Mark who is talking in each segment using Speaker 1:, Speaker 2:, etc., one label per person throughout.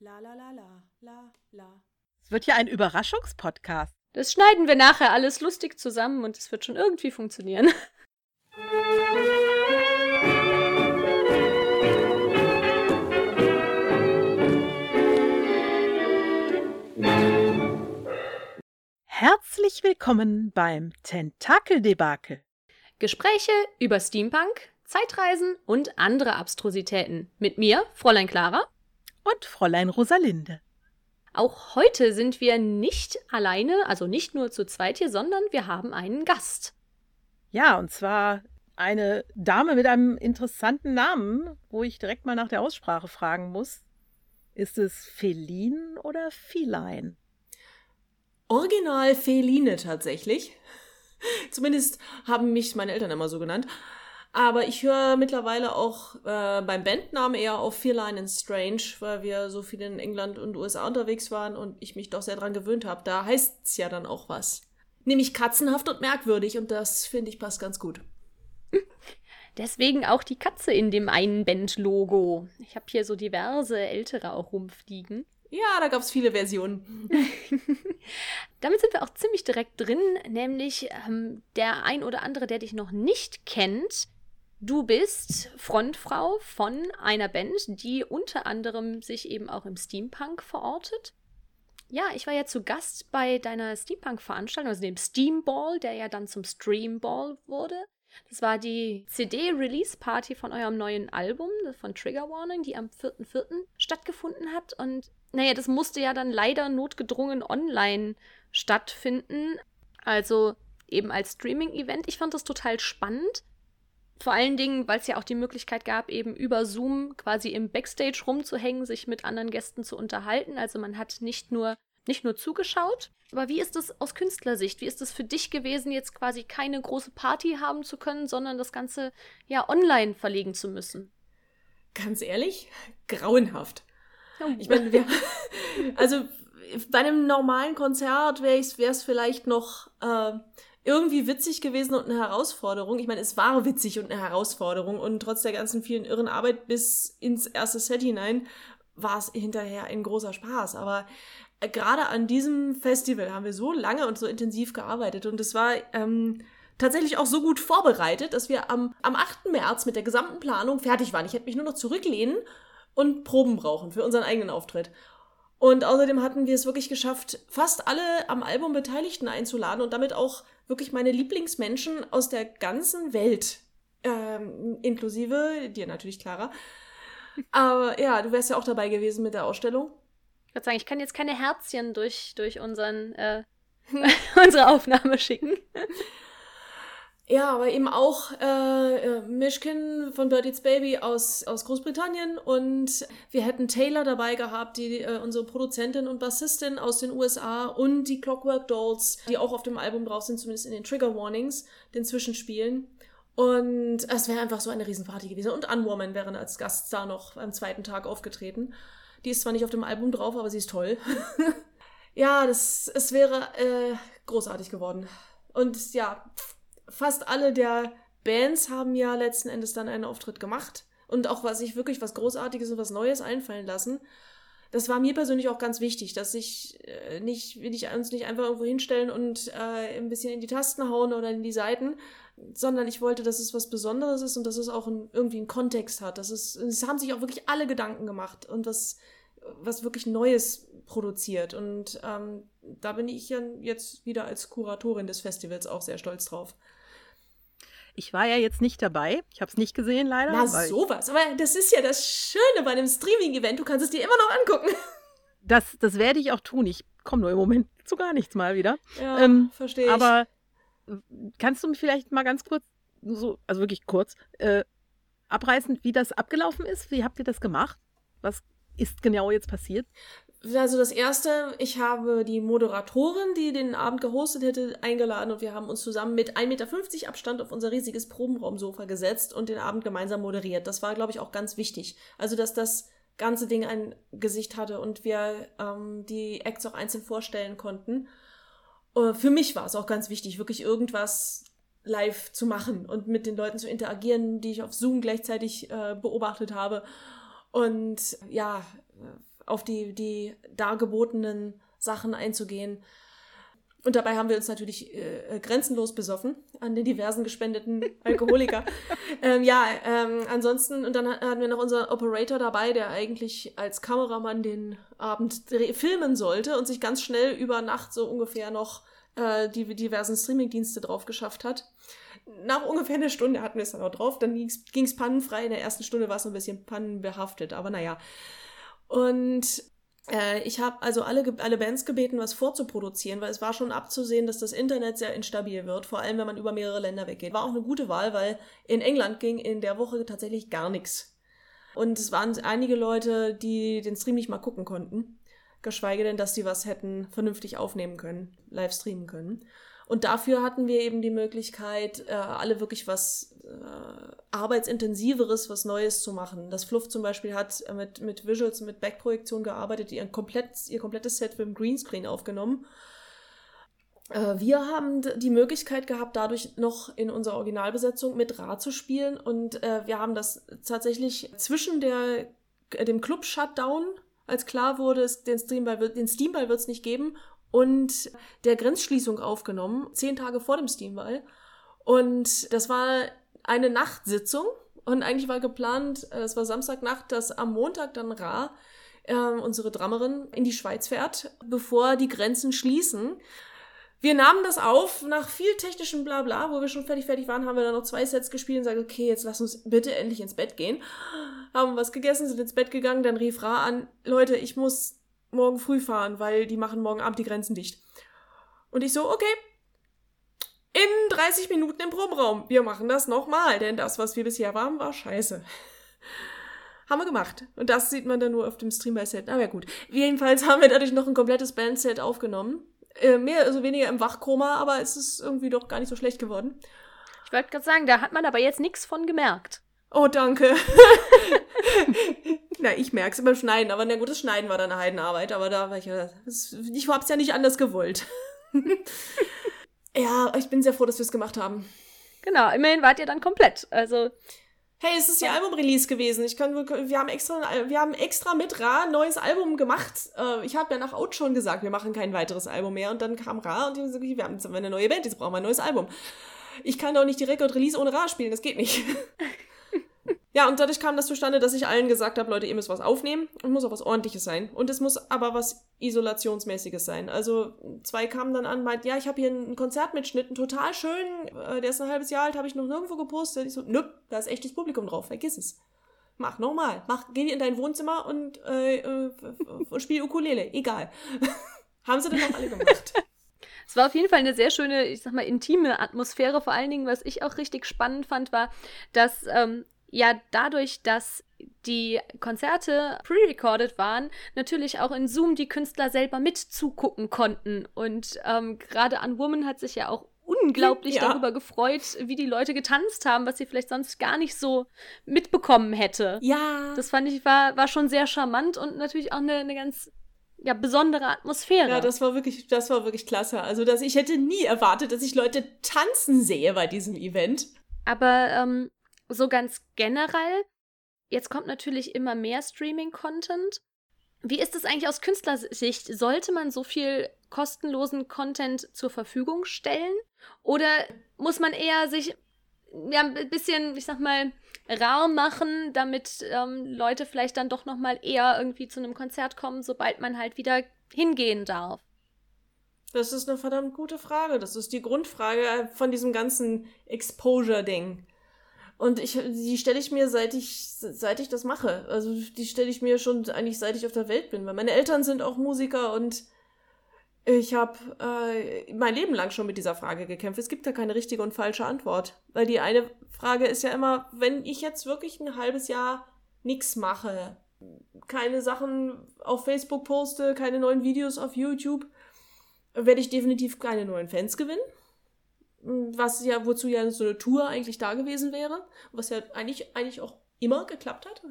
Speaker 1: La la la la la la.
Speaker 2: Es wird ja ein Überraschungspodcast.
Speaker 3: Das schneiden wir nachher alles lustig zusammen und es wird schon irgendwie funktionieren.
Speaker 2: Herzlich willkommen beim Tentakeldebakel.
Speaker 3: Gespräche über Steampunk, Zeitreisen und andere Abstrusitäten. Mit mir, Fräulein Clara.
Speaker 2: Und Fräulein Rosalinde.
Speaker 3: Auch heute sind wir nicht alleine, also nicht nur zu zweit hier, sondern wir haben einen Gast.
Speaker 2: Ja, und zwar eine Dame mit einem interessanten Namen, wo ich direkt mal nach der Aussprache fragen muss. Ist es Feline oder Feline?
Speaker 1: Original Feline tatsächlich. Zumindest haben mich meine Eltern immer so genannt. Aber ich höre mittlerweile auch äh, beim Bandnamen eher auf Feline and Strange, weil wir so viel in England und USA unterwegs waren und ich mich doch sehr dran gewöhnt habe. Da heißt es ja dann auch was. Nämlich katzenhaft und merkwürdig und das finde ich passt ganz gut.
Speaker 3: Deswegen auch die Katze in dem einen Band-Logo. Ich habe hier so diverse ältere auch rumfliegen.
Speaker 1: Ja, da gab es viele Versionen.
Speaker 3: Damit sind wir auch ziemlich direkt drin, nämlich ähm, der ein oder andere, der dich noch nicht kennt. Du bist Frontfrau von einer Band, die unter anderem sich eben auch im Steampunk verortet. Ja, ich war ja zu Gast bei deiner Steampunk-Veranstaltung, also dem Steamball, der ja dann zum Streamball wurde. Das war die CD-Release-Party von eurem neuen Album, von Trigger Warning, die am 4.4. stattgefunden hat. Und naja, das musste ja dann leider notgedrungen online stattfinden. Also eben als Streaming-Event. Ich fand das total spannend. Vor allen Dingen, weil es ja auch die Möglichkeit gab, eben über Zoom quasi im Backstage rumzuhängen, sich mit anderen Gästen zu unterhalten. Also man hat nicht nur, nicht nur zugeschaut. Aber wie ist es aus Künstlersicht? Wie ist es für dich gewesen, jetzt quasi keine große Party haben zu können, sondern das Ganze ja online verlegen zu müssen?
Speaker 1: Ganz ehrlich, grauenhaft. Ich meine, wir, also bei einem normalen Konzert wäre es vielleicht noch äh, irgendwie witzig gewesen und eine Herausforderung. Ich meine, es war witzig und eine Herausforderung und trotz der ganzen vielen irren Arbeit bis ins erste Set hinein war es hinterher ein großer Spaß. Aber äh, gerade an diesem Festival haben wir so lange und so intensiv gearbeitet und es war ähm, tatsächlich auch so gut vorbereitet, dass wir am, am 8. März mit der gesamten Planung fertig waren. Ich hätte mich nur noch zurücklehnen und Proben brauchen für unseren eigenen Auftritt. Und außerdem hatten wir es wirklich geschafft, fast alle am Album Beteiligten einzuladen und damit auch wirklich meine Lieblingsmenschen aus der ganzen Welt, ähm, inklusive dir natürlich, Clara. Aber ja, du wärst ja auch dabei gewesen mit der Ausstellung.
Speaker 3: Ich würde sagen, ich kann jetzt keine Herzchen durch, durch unseren, äh, unsere Aufnahme schicken.
Speaker 1: Ja, aber eben auch äh, äh Mishkin von Bird Eats Baby aus, aus Großbritannien und wir hätten Taylor dabei gehabt, die äh, unsere Produzentin und Bassistin aus den USA und die Clockwork Dolls, die auch auf dem Album drauf sind, zumindest in den Trigger Warnings, den Zwischenspielen. Und es wäre einfach so eine Riesenparty gewesen. Und Unwoman wäre als Gaststar noch am zweiten Tag aufgetreten. Die ist zwar nicht auf dem Album drauf, aber sie ist toll. ja, das, es wäre äh, großartig geworden. Und ja, fast alle der Bands haben ja letzten Endes dann einen Auftritt gemacht und auch was sich wirklich was Großartiges und was Neues einfallen lassen. Das war mir persönlich auch ganz wichtig, dass ich äh, nicht, will ich uns nicht einfach irgendwo hinstellen und äh, ein bisschen in die Tasten hauen oder in die Seiten, sondern ich wollte, dass es was Besonderes ist und dass es auch ein, irgendwie einen Kontext hat. Das ist, es haben sich auch wirklich alle Gedanken gemacht und was, was wirklich Neues produziert. Und ähm, da bin ich ja jetzt wieder als Kuratorin des Festivals auch sehr stolz drauf.
Speaker 2: Ich war ja jetzt nicht dabei. Ich habe es nicht gesehen, leider.
Speaker 1: Na, sowas. Aber das ist ja das Schöne bei einem Streaming-Event. Du kannst es dir immer noch angucken.
Speaker 2: Das, das werde ich auch tun. Ich komme nur im Moment zu gar nichts mal wieder.
Speaker 1: Ja, ähm, verstehe ich.
Speaker 2: Aber kannst du mir vielleicht mal ganz kurz, so, also wirklich kurz, äh, abreißen, wie das abgelaufen ist? Wie habt ihr das gemacht? Was ist genau jetzt passiert?
Speaker 1: Also das erste, ich habe die Moderatorin, die den Abend gehostet hätte, eingeladen und wir haben uns zusammen mit 1,50 Meter Abstand auf unser riesiges Probenraumsofa gesetzt und den Abend gemeinsam moderiert. Das war, glaube ich, auch ganz wichtig. Also, dass das ganze Ding ein Gesicht hatte und wir ähm, die Acts auch einzeln vorstellen konnten. Uh, für mich war es auch ganz wichtig, wirklich irgendwas live zu machen und mit den Leuten zu interagieren, die ich auf Zoom gleichzeitig äh, beobachtet habe. Und ja, auf die, die dargebotenen Sachen einzugehen. Und dabei haben wir uns natürlich äh, grenzenlos besoffen an den diversen gespendeten Alkoholiker. ähm, ja, ähm, ansonsten, und dann hatten wir noch unseren Operator dabei, der eigentlich als Kameramann den Abend filmen sollte und sich ganz schnell über Nacht so ungefähr noch äh, die diversen Streamingdienste drauf geschafft hat. Nach ungefähr einer Stunde hatten wir es dann auch drauf. Dann ging es pannenfrei. In der ersten Stunde war es ein bisschen pannenbehaftet, aber naja. Und äh, ich habe also alle, alle Bands gebeten, was vorzuproduzieren, weil es war schon abzusehen, dass das Internet sehr instabil wird, vor allem wenn man über mehrere Länder weggeht. War auch eine gute Wahl, weil in England ging in der Woche tatsächlich gar nichts. Und es waren einige Leute, die den Stream nicht mal gucken konnten. Geschweige denn, dass die was hätten vernünftig aufnehmen können, live streamen können. Und dafür hatten wir eben die Möglichkeit, äh, alle wirklich was äh, arbeitsintensiveres, was Neues zu machen. Das Fluff zum Beispiel hat äh, mit, mit Visuals, mit Backprojektion gearbeitet, ihr, komplett, ihr komplettes Set mit dem Greenscreen aufgenommen. Äh, wir haben die Möglichkeit gehabt, dadurch noch in unserer Originalbesetzung mit Ra zu spielen und äh, wir haben das tatsächlich zwischen der, dem Club-Shutdown als klar wurde, den Steamball, den Steamball wird es nicht geben und der Grenzschließung aufgenommen, zehn Tage vor dem Steamball. Und das war eine Nachtsitzung und eigentlich war geplant, äh, es war Samstagnacht, dass am Montag dann Ra, äh, unsere Drummerin, in die Schweiz fährt, bevor die Grenzen schließen. Wir nahmen das auf, nach viel technischem Blabla, wo wir schon fertig fertig waren, haben wir dann noch zwei Sets gespielt und sagen, okay, jetzt lass uns bitte endlich ins Bett gehen. Haben was gegessen, sind ins Bett gegangen, dann rief Ra an, Leute, ich muss morgen früh fahren, weil die machen morgen Abend die Grenzen dicht. Und ich so, okay, in 30 Minuten im Proberaum. Wir machen das nochmal, denn das, was wir bisher waren, war scheiße. haben wir gemacht. Und das sieht man dann nur auf dem Stream bei Set. Aber gut. Jedenfalls haben wir dadurch noch ein komplettes Bandset aufgenommen. Äh, mehr, also weniger im Wachkoma, aber es ist irgendwie doch gar nicht so schlecht geworden.
Speaker 3: Ich wollte gerade sagen, da hat man aber jetzt nichts von gemerkt.
Speaker 1: Oh, danke. Na, ich merke es beim Schneiden, aber na gut, das Schneiden war dann eine Heidenarbeit, aber da war ich ja, ich hab's ja nicht anders gewollt. ja, ich bin sehr froh, dass wir es gemacht haben.
Speaker 3: Genau, immerhin wart ihr dann komplett, also.
Speaker 1: Hey, es ist ja Album-Release gewesen. Ich kann, wir haben extra, wir haben extra mit Ra ein neues Album gemacht. Äh, ich habe ja nach Out schon gesagt, wir machen kein weiteres Album mehr. Und dann kam Ra und die haben gesagt, wir haben jetzt eine neue Band, jetzt brauchen wir ein neues Album. Ich kann doch nicht die Record-Release ohne Ra spielen, das geht nicht. Ja, und dadurch kam das zustande, dass ich allen gesagt habe, Leute, ihr müsst was aufnehmen und muss auch was ordentliches sein. Und es muss aber was Isolationsmäßiges sein. Also zwei kamen dann an, meint, ja, ich habe hier einen Konzertmitschnitt, total schön, äh, der ist ein halbes Jahr alt, habe ich noch nirgendwo gepostet. Ich so, nö, da ist echtes Publikum drauf, vergiss es. Mach nochmal. Mach, geh in dein Wohnzimmer und, äh, äh, spiel Ukulele. Egal. Haben sie dann auch alle gemacht.
Speaker 3: Es war auf jeden Fall eine sehr schöne, ich sag mal, intime Atmosphäre. Vor allen Dingen, was ich auch richtig spannend fand, war, dass ähm, ja dadurch, dass die Konzerte pre-recorded waren, natürlich auch in Zoom die Künstler selber mit zugucken konnten. Und ähm, gerade an Woman hat sich ja auch unglaublich ja. darüber gefreut, wie die Leute getanzt haben, was sie vielleicht sonst gar nicht so mitbekommen hätte.
Speaker 1: Ja.
Speaker 3: Das fand ich war, war schon sehr charmant und natürlich auch eine, eine ganz ja, besondere Atmosphäre.
Speaker 1: Ja, das war wirklich, das war wirklich klasse. Also, dass ich hätte nie erwartet, dass ich Leute tanzen sehe bei diesem Event.
Speaker 3: Aber ähm, so ganz generell, jetzt kommt natürlich immer mehr Streaming-Content. Wie ist es eigentlich aus Künstlersicht? Sollte man so viel kostenlosen Content zur Verfügung stellen? Oder muss man eher sich ja, ein bisschen, ich sag mal, rar machen, damit ähm, Leute vielleicht dann doch nochmal eher irgendwie zu einem Konzert kommen, sobald man halt wieder hingehen darf?
Speaker 1: Das ist eine verdammt gute Frage. Das ist die Grundfrage von diesem ganzen Exposure-Ding. Und ich, die stelle ich mir, seit ich, seit ich das mache. Also die stelle ich mir schon eigentlich, seit ich auf der Welt bin. Weil meine Eltern sind auch Musiker und ich habe äh, mein Leben lang schon mit dieser Frage gekämpft. Es gibt da keine richtige und falsche Antwort. Weil die eine Frage ist ja immer, wenn ich jetzt wirklich ein halbes Jahr nichts mache, keine Sachen auf Facebook poste, keine neuen Videos auf YouTube, werde ich definitiv keine neuen Fans gewinnen was ja, wozu ja so eine Tour eigentlich da gewesen wäre, was ja eigentlich, eigentlich auch immer geklappt hat.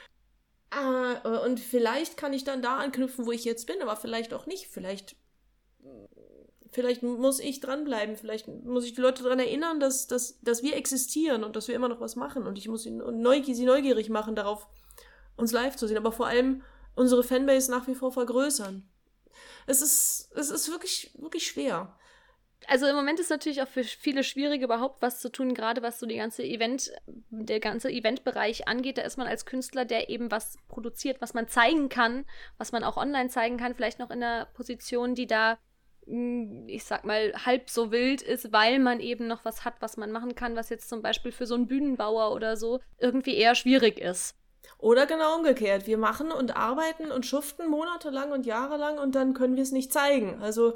Speaker 1: ah, und vielleicht kann ich dann da anknüpfen, wo ich jetzt bin, aber vielleicht auch nicht. Vielleicht, vielleicht muss ich dranbleiben, vielleicht muss ich die Leute daran erinnern, dass, dass, dass wir existieren und dass wir immer noch was machen. Und ich muss sie neugierig, sie neugierig machen, darauf uns live zu sehen. Aber vor allem unsere Fanbase nach wie vor vergrößern. Es ist, es ist wirklich, wirklich schwer
Speaker 3: also im Moment ist natürlich auch für viele schwierig, überhaupt was zu tun, gerade was so die ganze Event, der ganze Eventbereich angeht. Da ist man als Künstler, der eben was produziert, was man zeigen kann, was man auch online zeigen kann, vielleicht noch in einer Position, die da, hm, ich sag mal, halb so wild ist, weil man eben noch was hat, was man machen kann, was jetzt zum Beispiel für so einen Bühnenbauer oder so irgendwie eher schwierig ist.
Speaker 1: Oder genau umgekehrt. Wir machen und arbeiten und schuften monatelang und jahrelang und dann können wir es nicht zeigen. Also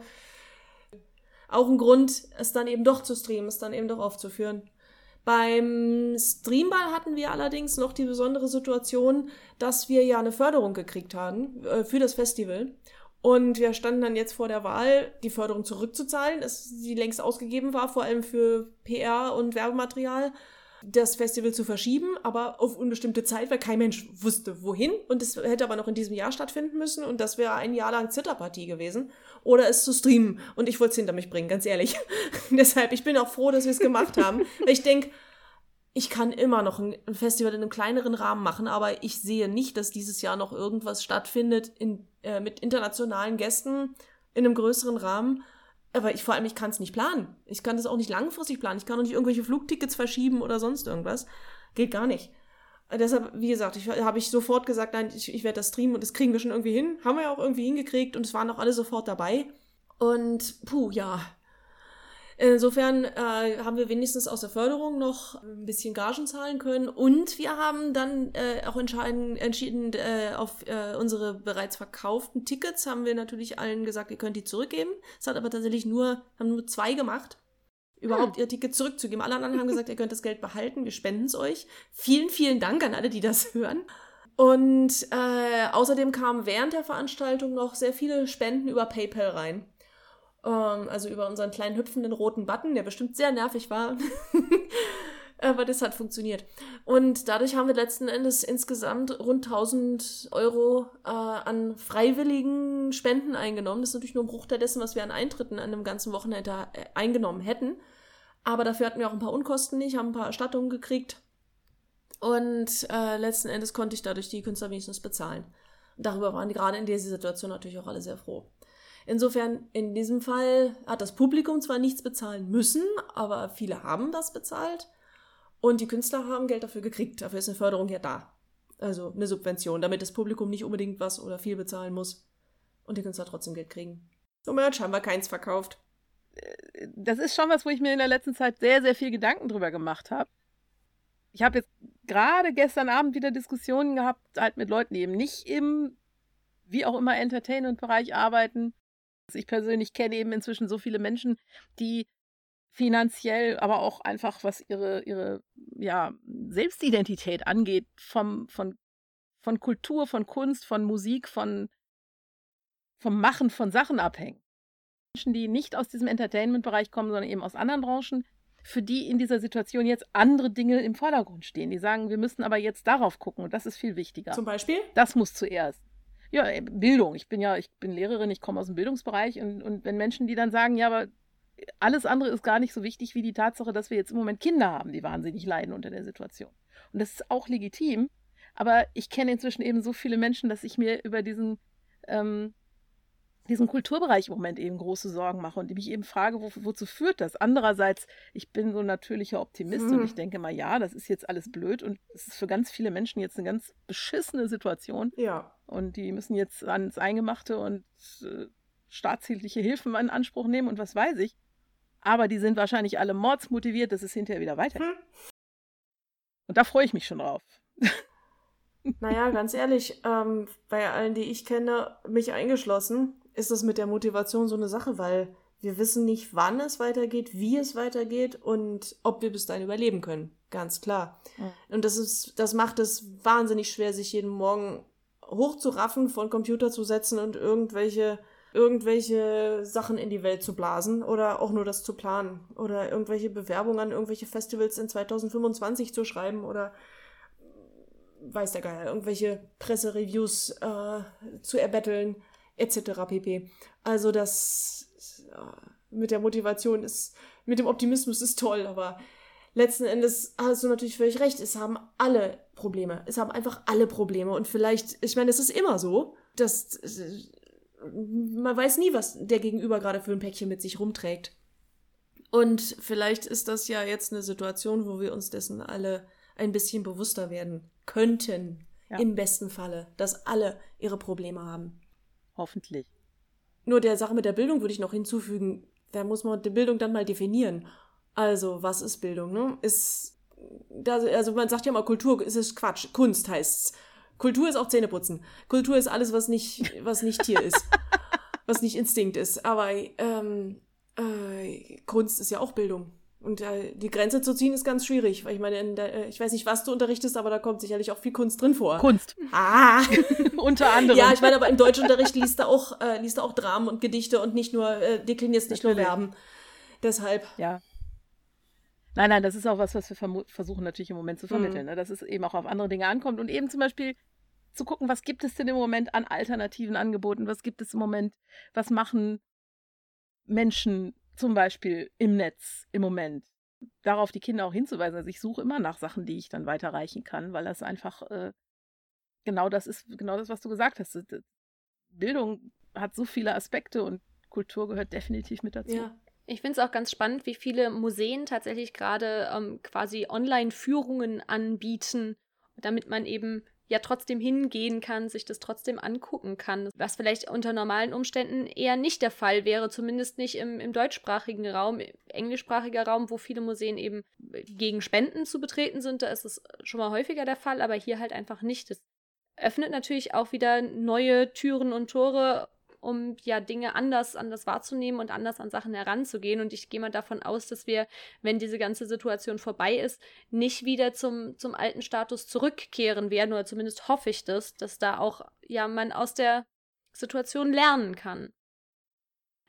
Speaker 1: auch ein Grund, es dann eben doch zu streamen, es dann eben doch aufzuführen. Beim Streamball hatten wir allerdings noch die besondere Situation, dass wir ja eine Förderung gekriegt haben äh, für das Festival. Und wir standen dann jetzt vor der Wahl, die Förderung zurückzuzahlen, die längst ausgegeben war, vor allem für PR und Werbematerial das Festival zu verschieben, aber auf unbestimmte Zeit, weil kein Mensch wusste, wohin. Und es hätte aber noch in diesem Jahr stattfinden müssen und das wäre ein Jahr lang Zitterpartie gewesen. Oder es zu streamen. Und ich wollte es hinter mich bringen, ganz ehrlich. Deshalb, ich bin auch froh, dass wir es gemacht haben. weil ich denke, ich kann immer noch ein Festival in einem kleineren Rahmen machen, aber ich sehe nicht, dass dieses Jahr noch irgendwas stattfindet in, äh, mit internationalen Gästen in einem größeren Rahmen aber ich vor allem, ich kann es nicht planen. Ich kann das auch nicht langfristig planen. Ich kann auch nicht irgendwelche Flugtickets verschieben oder sonst irgendwas. Geht gar nicht. Deshalb, wie gesagt, ich habe ich sofort gesagt, nein, ich, ich werde das streamen und das kriegen wir schon irgendwie hin. Haben wir ja auch irgendwie hingekriegt und es waren auch alle sofort dabei. Und puh, ja, Insofern äh, haben wir wenigstens aus der Förderung noch ein bisschen Gagen zahlen können und wir haben dann äh, auch entschieden, äh, auf äh, unsere bereits verkauften Tickets haben wir natürlich allen gesagt, ihr könnt die zurückgeben. Es hat aber tatsächlich nur, haben nur zwei gemacht, überhaupt hm. ihr Ticket zurückzugeben. Alle anderen haben gesagt, ihr könnt das Geld behalten, wir spenden es euch. Vielen, vielen Dank an alle, die das hören. Und äh, außerdem kamen während der Veranstaltung noch sehr viele Spenden über PayPal rein. Ähm, also über unseren kleinen hüpfenden roten Button, der bestimmt sehr nervig war. Aber das hat funktioniert. Und dadurch haben wir letzten Endes insgesamt rund 1000 Euro äh, an freiwilligen Spenden eingenommen. Das ist natürlich nur ein Bruchteil dessen, was wir an Eintritten an einem ganzen Wochenende äh, eingenommen hätten. Aber dafür hatten wir auch ein paar Unkosten nicht, haben ein paar Erstattungen gekriegt. Und äh, letzten Endes konnte ich dadurch die Künstler wenigstens bezahlen. Darüber waren die gerade in dieser Situation natürlich auch alle sehr froh. Insofern, in diesem Fall hat das Publikum zwar nichts bezahlen müssen, aber viele haben das bezahlt und die Künstler haben Geld dafür gekriegt. Dafür ist eine Förderung ja da. Also eine Subvention, damit das Publikum nicht unbedingt was oder viel bezahlen muss und die Künstler trotzdem Geld kriegen. So Merch haben wir keins verkauft.
Speaker 2: Das ist schon was, wo ich mir in der letzten Zeit sehr, sehr viel Gedanken drüber gemacht habe. Ich habe jetzt gerade gestern Abend wieder Diskussionen gehabt, halt mit Leuten, die eben nicht im, wie auch immer, Entertainment-Bereich arbeiten, ich persönlich kenne eben inzwischen so viele Menschen, die finanziell, aber auch einfach, was ihre, ihre ja, Selbstidentität angeht, vom, von, von Kultur, von Kunst, von Musik, von, vom Machen von Sachen abhängen. Menschen, die nicht aus diesem Entertainment-Bereich kommen, sondern eben aus anderen Branchen, für die in dieser Situation jetzt andere Dinge im Vordergrund stehen. Die sagen, wir müssen aber jetzt darauf gucken und das ist viel wichtiger.
Speaker 1: Zum Beispiel?
Speaker 2: Das muss zuerst. Ja, äh, Bildung. Ich bin ja, ich bin Lehrerin, ich komme aus dem Bildungsbereich und, und wenn Menschen, die dann sagen, ja, aber alles andere ist gar nicht so wichtig wie die Tatsache, dass wir jetzt im Moment Kinder haben, die wahnsinnig leiden unter der Situation. Und das ist auch legitim. Aber ich kenne inzwischen eben so viele Menschen, dass ich mir über diesen, ähm, diesen Kulturbereich im Moment eben große Sorgen mache und mich eben frage, wo, wozu führt das? Andererseits, ich bin so ein natürlicher Optimist hm. und ich denke mal, ja, das ist jetzt alles blöd und es ist für ganz viele Menschen jetzt eine ganz beschissene Situation.
Speaker 1: Ja.
Speaker 2: Und die müssen jetzt ans Eingemachte und äh, staatshieltliche Hilfen in Anspruch nehmen und was weiß ich. Aber die sind wahrscheinlich alle mordsmotiviert, dass es hinterher wieder weitergeht. Hm. Und da freue ich mich schon drauf.
Speaker 1: Naja, ganz ehrlich, ähm, bei allen, die ich kenne, mich eingeschlossen, ist das mit der Motivation so eine Sache, weil wir wissen nicht, wann es weitergeht, wie es weitergeht und ob wir bis dahin überleben können. Ganz klar. Mhm. Und das ist, das macht es wahnsinnig schwer, sich jeden Morgen hochzuraffen, vor den Computer zu setzen und irgendwelche, irgendwelche Sachen in die Welt zu blasen oder auch nur das zu planen oder irgendwelche Bewerbungen an irgendwelche Festivals in 2025 zu schreiben oder weiß der Geier, irgendwelche Pressereviews äh, zu erbetteln, etc. pp. Also das mit der Motivation ist, mit dem Optimismus ist toll, aber letzten Endes hast du natürlich völlig recht. Es haben alle Probleme. Es haben einfach alle Probleme. Und vielleicht, ich meine, es ist immer so, dass man weiß nie, was der Gegenüber gerade für ein Päckchen mit sich rumträgt. Und vielleicht ist das ja jetzt eine Situation, wo wir uns dessen alle ein bisschen bewusster werden könnten. Ja. Im besten Falle, dass alle ihre Probleme haben.
Speaker 2: Hoffentlich.
Speaker 1: Nur der Sache mit der Bildung würde ich noch hinzufügen, da muss man die Bildung dann mal definieren. Also, was ist Bildung? Ne? Ist, da, also man sagt ja mal, Kultur ist es Quatsch, Kunst heißt's. Kultur ist auch Zähneputzen. Kultur ist alles, was nicht, was nicht Tier ist. was nicht Instinkt ist. Aber ähm, äh, Kunst ist ja auch Bildung. Und äh, die Grenze zu ziehen ist ganz schwierig, weil ich meine, der, äh, ich weiß nicht, was du unterrichtest, aber da kommt sicherlich auch viel Kunst drin vor.
Speaker 2: Kunst.
Speaker 1: Ah!
Speaker 2: Unter anderem.
Speaker 1: Ja, ich meine, aber im Deutschunterricht liest du auch, äh, liest du auch Dramen und Gedichte und nicht nur, äh, deklinierst nicht natürlich. nur Verben. Deshalb.
Speaker 2: Ja. Nein, nein, das ist auch was, was wir versuchen natürlich im Moment zu vermitteln, mhm. ne? dass es eben auch auf andere Dinge ankommt und eben zum Beispiel zu gucken, was gibt es denn im Moment an alternativen Angeboten, was gibt es im Moment, was machen Menschen zum Beispiel im Netz im Moment. Darauf die Kinder auch hinzuweisen. Also ich suche immer nach Sachen, die ich dann weiterreichen kann, weil das einfach äh, genau das ist, genau das, was du gesagt hast. Bildung hat so viele Aspekte und Kultur gehört definitiv mit dazu. Ja.
Speaker 3: Ich finde es auch ganz spannend, wie viele Museen tatsächlich gerade ähm, quasi Online-Führungen anbieten, damit man eben ja trotzdem hingehen kann, sich das trotzdem angucken kann. Was vielleicht unter normalen Umständen eher nicht der Fall wäre, zumindest nicht im, im deutschsprachigen Raum, englischsprachiger Raum, wo viele Museen eben gegen Spenden zu betreten sind. Da ist es schon mal häufiger der Fall, aber hier halt einfach nicht. Das öffnet natürlich auch wieder neue Türen und Tore um ja Dinge anders, anders wahrzunehmen und anders an Sachen heranzugehen. Und ich gehe mal davon aus, dass wir, wenn diese ganze Situation vorbei ist, nicht wieder zum, zum alten Status zurückkehren werden, oder zumindest hoffe ich das, dass da auch ja man aus der Situation lernen kann.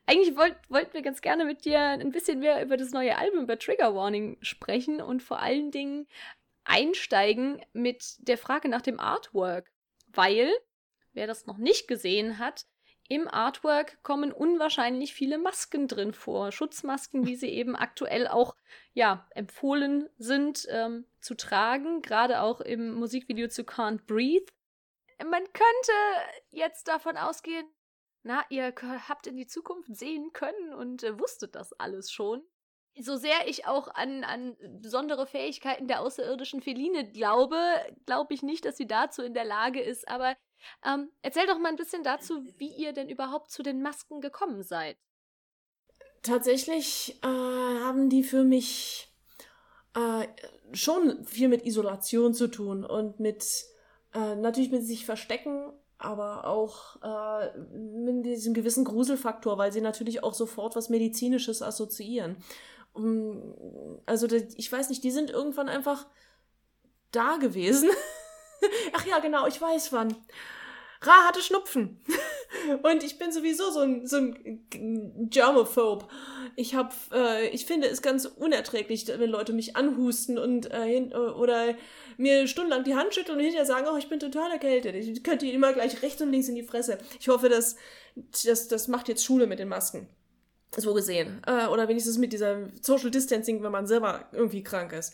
Speaker 3: Eigentlich wollt, wollten wir ganz gerne mit dir ein bisschen mehr über das neue Album über Trigger Warning sprechen und vor allen Dingen einsteigen mit der Frage nach dem Artwork. Weil, wer das noch nicht gesehen hat, im Artwork kommen unwahrscheinlich viele Masken drin vor. Schutzmasken, wie sie eben aktuell auch ja, empfohlen sind ähm, zu tragen, gerade auch im Musikvideo zu Can't Breathe. Man könnte jetzt davon ausgehen, na, ihr habt in die Zukunft sehen können und äh, wusstet das alles schon. So sehr ich auch an, an besondere Fähigkeiten der außerirdischen Feline glaube, glaube ich nicht, dass sie dazu in der Lage ist, aber ähm, erzähl doch mal ein bisschen dazu, wie ihr denn überhaupt zu den Masken gekommen seid.
Speaker 1: Tatsächlich äh, haben die für mich äh, schon viel mit Isolation zu tun und mit äh, natürlich mit sich verstecken, aber auch äh, mit diesem gewissen Gruselfaktor, weil sie natürlich auch sofort was Medizinisches assoziieren. Um, also ich weiß nicht, die sind irgendwann einfach da gewesen. Ach ja, genau, ich weiß wann. Ra hatte Schnupfen. Und ich bin sowieso so ein, so ein Germophobe. Ich hab, äh, ich finde es ganz unerträglich, wenn Leute mich anhusten und äh, hin, äh, oder mir stundenlang die Hand schütteln und hinterher sagen, oh, ich bin total erkältet. Ich könnte ihnen immer gleich rechts und links in die Fresse. Ich hoffe, dass das, das macht jetzt Schule mit den Masken. So gesehen. Äh, oder wenigstens mit dieser Social Distancing, wenn man selber irgendwie krank ist.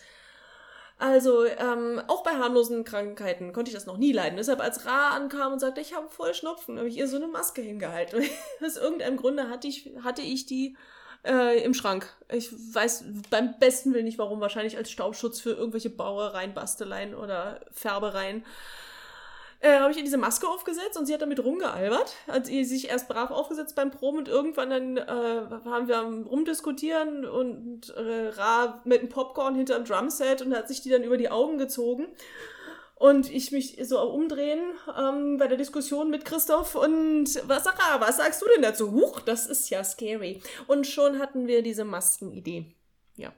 Speaker 1: Also ähm, auch bei harmlosen Krankheiten konnte ich das noch nie leiden. Deshalb als Ra ankam und sagte, ich habe voll Schnupfen, habe ich ihr so eine Maske hingehalten. Aus irgendeinem Grunde hatte ich, hatte ich die äh, im Schrank. Ich weiß beim besten Willen nicht warum. Wahrscheinlich als Staubschutz für irgendwelche Bauereien, Basteleien oder Färbereien äh, habe ich ihr diese Maske aufgesetzt und sie hat damit rumgealbert. Hat sie sich erst brav aufgesetzt beim Proben und irgendwann dann äh, haben wir rumdiskutieren und äh, Ra mit einem Popcorn hinterm Drumset und hat sich die dann über die Augen gezogen. Und ich mich so umdrehen ähm, bei der Diskussion mit Christoph und was, Sarah, was sagst du denn dazu? Huch, das ist ja scary. Und schon hatten wir diese Maskenidee. Ja.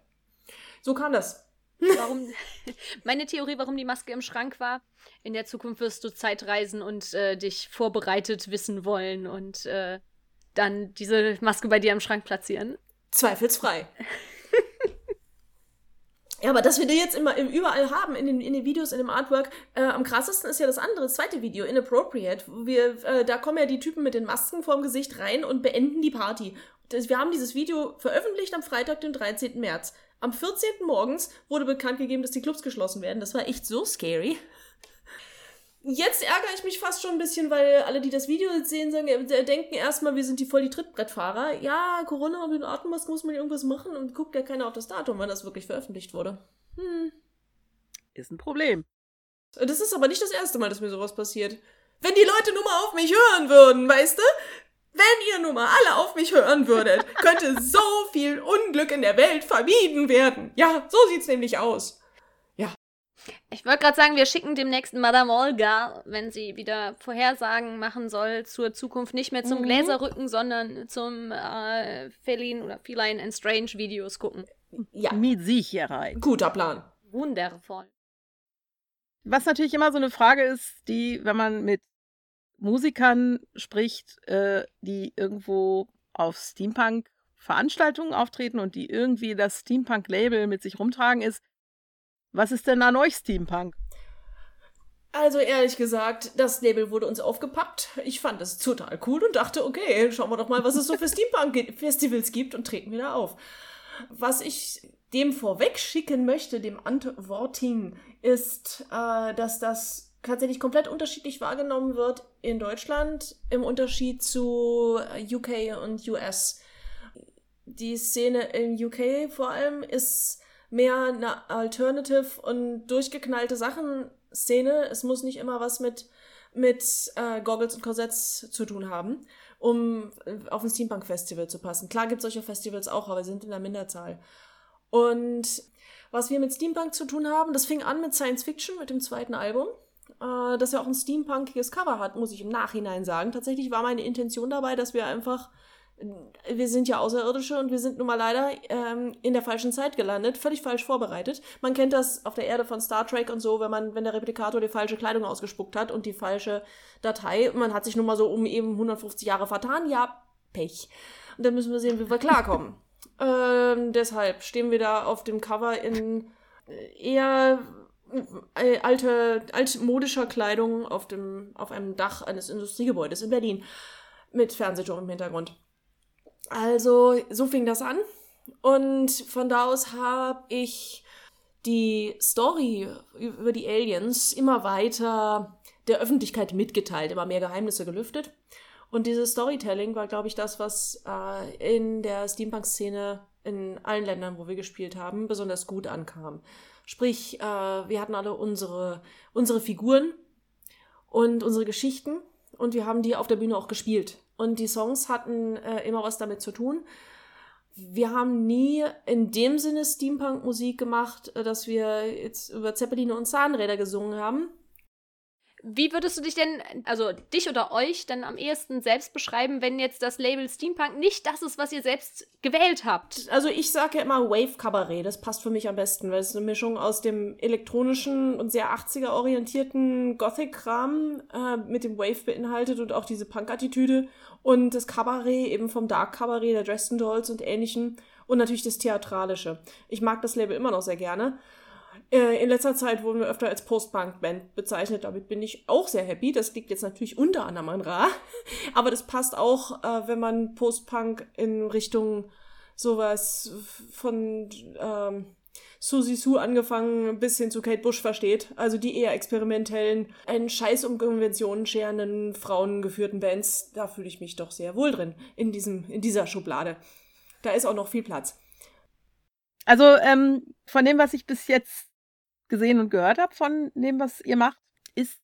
Speaker 1: So kam das.
Speaker 3: Warum, meine Theorie, warum die Maske im Schrank war, in der Zukunft wirst du Zeit reisen und äh, dich vorbereitet wissen wollen und äh, dann diese Maske bei dir im Schrank platzieren.
Speaker 1: Zweifelsfrei. ja, aber dass wir die jetzt immer überall haben, in den, in den Videos, in dem Artwork, äh, am krassesten ist ja das andere, das zweite Video, Inappropriate. Wir, äh, da kommen ja die Typen mit den Masken vorm Gesicht rein und beenden die Party. Das, wir haben dieses Video veröffentlicht am Freitag, den 13. März. Am 14. morgens wurde bekannt gegeben, dass die Clubs geschlossen werden. Das war echt so scary. Jetzt ärgere ich mich fast schon ein bisschen, weil alle, die das Video sehen, sagen, äh, denken erstmal, wir sind die voll die Trittbrettfahrer. Ja, Corona mit den Atemmasken muss man irgendwas machen und guckt ja keiner auf das Datum, wann das wirklich veröffentlicht wurde. Hm.
Speaker 2: Ist ein Problem.
Speaker 1: Das ist aber nicht das erste Mal, dass mir sowas passiert. Wenn die Leute nur mal auf mich hören würden, weißt du? Wenn ihr nur mal alle auf mich hören würdet, könnte so viel Unglück in der Welt vermieden werden. Ja, so sieht's nämlich aus. Ja.
Speaker 3: Ich wollte gerade sagen, wir schicken demnächst Madame Olga, wenn sie wieder Vorhersagen machen soll, zur Zukunft nicht mehr zum mhm. Gläserrücken, sondern zum äh, Feline oder Feline and Strange Videos gucken.
Speaker 2: Ja. Mit Sicherheit.
Speaker 1: Guter Plan.
Speaker 3: Wundervoll.
Speaker 2: Was natürlich immer so eine Frage ist, die, wenn man mit Musikern spricht, äh, die irgendwo auf Steampunk-Veranstaltungen auftreten und die irgendwie das Steampunk-Label mit sich rumtragen, ist, was ist denn an euch Steampunk?
Speaker 1: Also ehrlich gesagt, das Label wurde uns aufgepackt. Ich fand es total cool und dachte, okay, schauen wir doch mal, was es so für Steampunk-Festivals gibt und treten wir da auf. Was ich dem vorweg schicken möchte, dem Antworting, ist, äh, dass das tatsächlich komplett unterschiedlich wahrgenommen wird in Deutschland im Unterschied zu UK und US. Die Szene in UK vor allem ist mehr eine Alternative und durchgeknallte Sachen Szene. Es muss nicht immer was mit mit äh, Goggles und Korsetts zu tun haben, um auf ein Steampunk-Festival zu passen. Klar gibt es solche Festivals auch, aber sie sind in der Minderzahl. Und was wir mit Steampunk zu tun haben, das fing an mit Science Fiction, mit dem zweiten Album äh, dass er auch ein steampunkiges Cover hat, muss ich im Nachhinein sagen. Tatsächlich war meine Intention dabei, dass wir einfach wir sind ja Außerirdische und wir sind nun mal leider ähm, in der falschen Zeit gelandet, völlig falsch vorbereitet. Man kennt das auf der Erde von Star Trek und so, wenn man, wenn der Replikator die falsche Kleidung ausgespuckt hat und die falsche Datei, man hat sich nun mal so um eben 150 Jahre vertan, ja, Pech. Und dann müssen wir sehen, wie wir klarkommen. ähm, deshalb stehen wir da auf dem Cover in eher äh, alte, altmodischer Kleidung auf, dem, auf einem Dach eines Industriegebäudes in Berlin mit Fernsehturm im Hintergrund. Also, so fing das an. Und von da aus habe ich die Story über die Aliens immer weiter der Öffentlichkeit mitgeteilt, immer mehr Geheimnisse gelüftet. Und dieses Storytelling war, glaube ich, das, was äh, in der Steampunk-Szene in allen Ländern, wo wir gespielt haben, besonders gut ankam. Sprich, äh, wir hatten alle unsere, unsere Figuren und unsere Geschichten und wir haben die auf der Bühne auch gespielt. Und die Songs hatten äh, immer was damit zu tun. Wir haben nie in dem Sinne Steampunk-Musik gemacht, äh, dass wir jetzt über Zeppeline und Zahnräder gesungen haben,
Speaker 3: wie würdest du dich denn, also dich oder euch, dann am ehesten selbst beschreiben, wenn jetzt das Label Steampunk nicht das ist, was ihr selbst gewählt habt?
Speaker 1: Also ich sage ja immer Wave Cabaret, das passt für mich am besten, weil es eine Mischung aus dem elektronischen und sehr 80er orientierten Gothic-Kram äh, mit dem Wave beinhaltet und auch diese Punk-Attitüde und das Cabaret eben vom Dark Cabaret der Dresden Dolls und ähnlichen und natürlich das Theatralische. Ich mag das Label immer noch sehr gerne. Äh, in letzter Zeit wurden wir öfter als Post-Punk-Band bezeichnet. Damit bin ich auch sehr happy. Das liegt jetzt natürlich unter anderem an Ra. Aber das passt auch, äh, wenn man Post-Punk in Richtung sowas von ähm, Susie Sue angefangen bis hin zu Kate Bush versteht. Also die eher experimentellen, einen Scheiß um Konventionen scherenden, frauengeführten Bands. Da fühle ich mich doch sehr wohl drin in, diesem, in dieser Schublade. Da ist auch noch viel Platz.
Speaker 2: Also ähm, von dem, was ich bis jetzt gesehen und gehört habe von dem, was ihr macht, ist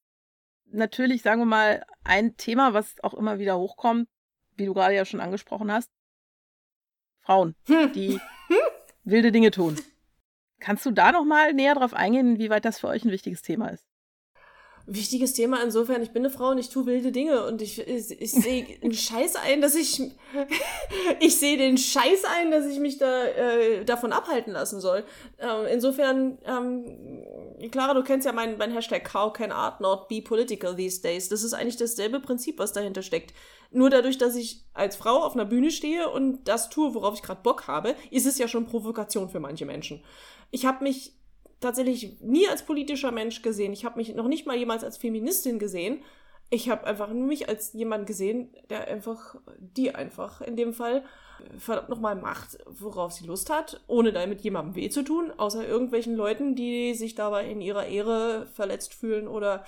Speaker 2: natürlich, sagen wir mal, ein Thema, was auch immer wieder hochkommt, wie du gerade ja schon angesprochen hast. Frauen, hm. die wilde Dinge tun. Kannst du da noch mal näher drauf eingehen, wie weit das für euch ein wichtiges Thema ist?
Speaker 1: Wichtiges Thema insofern, ich bin eine Frau und ich tue wilde Dinge und ich, ich, ich sehe den Scheiß ein, dass ich ich sehe den Scheiß ein, dass ich mich da äh, davon abhalten lassen soll. Ähm, insofern, ähm, Clara, du kennst ja meinen mein Hashtag How can art not be political these days? Das ist eigentlich dasselbe Prinzip, was dahinter steckt. Nur dadurch, dass ich als Frau auf einer Bühne stehe und das tue, worauf ich gerade Bock habe, ist es ja schon Provokation für manche Menschen. Ich habe mich tatsächlich nie als politischer Mensch gesehen. Ich habe mich noch nicht mal jemals als Feministin gesehen. Ich habe einfach nur mich als jemand gesehen, der einfach, die einfach in dem Fall, verdammt nochmal macht, worauf sie Lust hat, ohne damit jemandem weh zu tun, außer irgendwelchen Leuten, die sich dabei in ihrer Ehre verletzt fühlen oder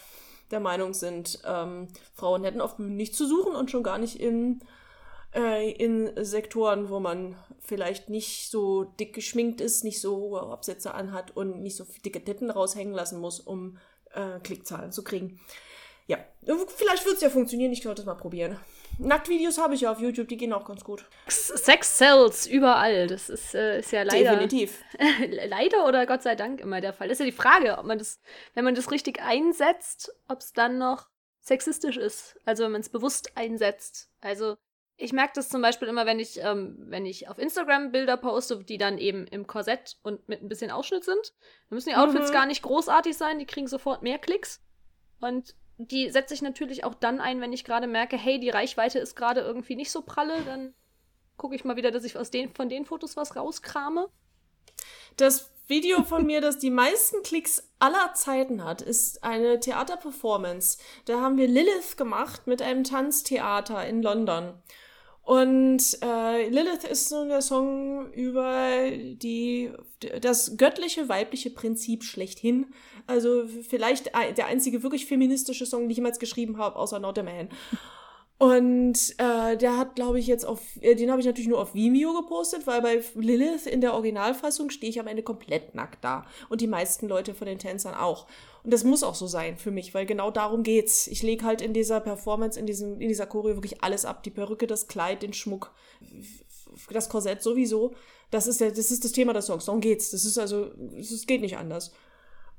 Speaker 1: der Meinung sind, ähm, Frauen hätten auf Bühnen nichts zu suchen und schon gar nicht in, äh, in Sektoren, wo man vielleicht nicht so dick geschminkt ist, nicht so hohe Absätze anhat und nicht so dicke Titten raushängen lassen muss, um äh, Klickzahlen zu kriegen. Ja, vielleicht wird es ja funktionieren, ich sollte es mal probieren. Nacktvideos habe ich ja auf YouTube, die gehen auch ganz gut.
Speaker 3: Sex sells überall. Das ist, äh, ist ja leider.
Speaker 1: Definitiv.
Speaker 3: leider oder Gott sei Dank immer der Fall. Das ist ja die Frage, ob man das, wenn man das richtig einsetzt, ob es dann noch sexistisch ist. Also wenn man es bewusst einsetzt. Also ich merke das zum Beispiel immer, wenn ich, ähm, wenn ich auf Instagram Bilder poste, die dann eben im Korsett und mit ein bisschen Ausschnitt sind. Da müssen die Outfits mhm. gar nicht großartig sein, die kriegen sofort mehr Klicks. Und die setze ich natürlich auch dann ein, wenn ich gerade merke, hey, die Reichweite ist gerade irgendwie nicht so pralle, dann gucke ich mal wieder, dass ich aus den, von den Fotos was rauskrame.
Speaker 1: Das Video von mir, das die meisten Klicks aller Zeiten hat, ist eine Theaterperformance. Da haben wir Lilith gemacht mit einem Tanztheater in London. Und äh, Lilith ist so der Song über die, das göttliche weibliche Prinzip schlechthin. Also vielleicht der einzige wirklich feministische Song, den ich jemals geschrieben habe, außer Not a Man. Und äh, der hat, glaube ich, jetzt auf, äh, den habe ich natürlich nur auf Vimeo gepostet, weil bei Lilith in der Originalfassung stehe ich am Ende komplett nackt da. Und die meisten Leute von den Tänzern auch. Und das muss auch so sein für mich, weil genau darum geht's. Ich lege halt in dieser Performance, in, diesem, in dieser Choreo wirklich alles ab. Die Perücke, das Kleid, den Schmuck, das Korsett sowieso. Das ist, der, das ist das Thema des Songs. Darum geht's. Das ist also, es geht nicht anders.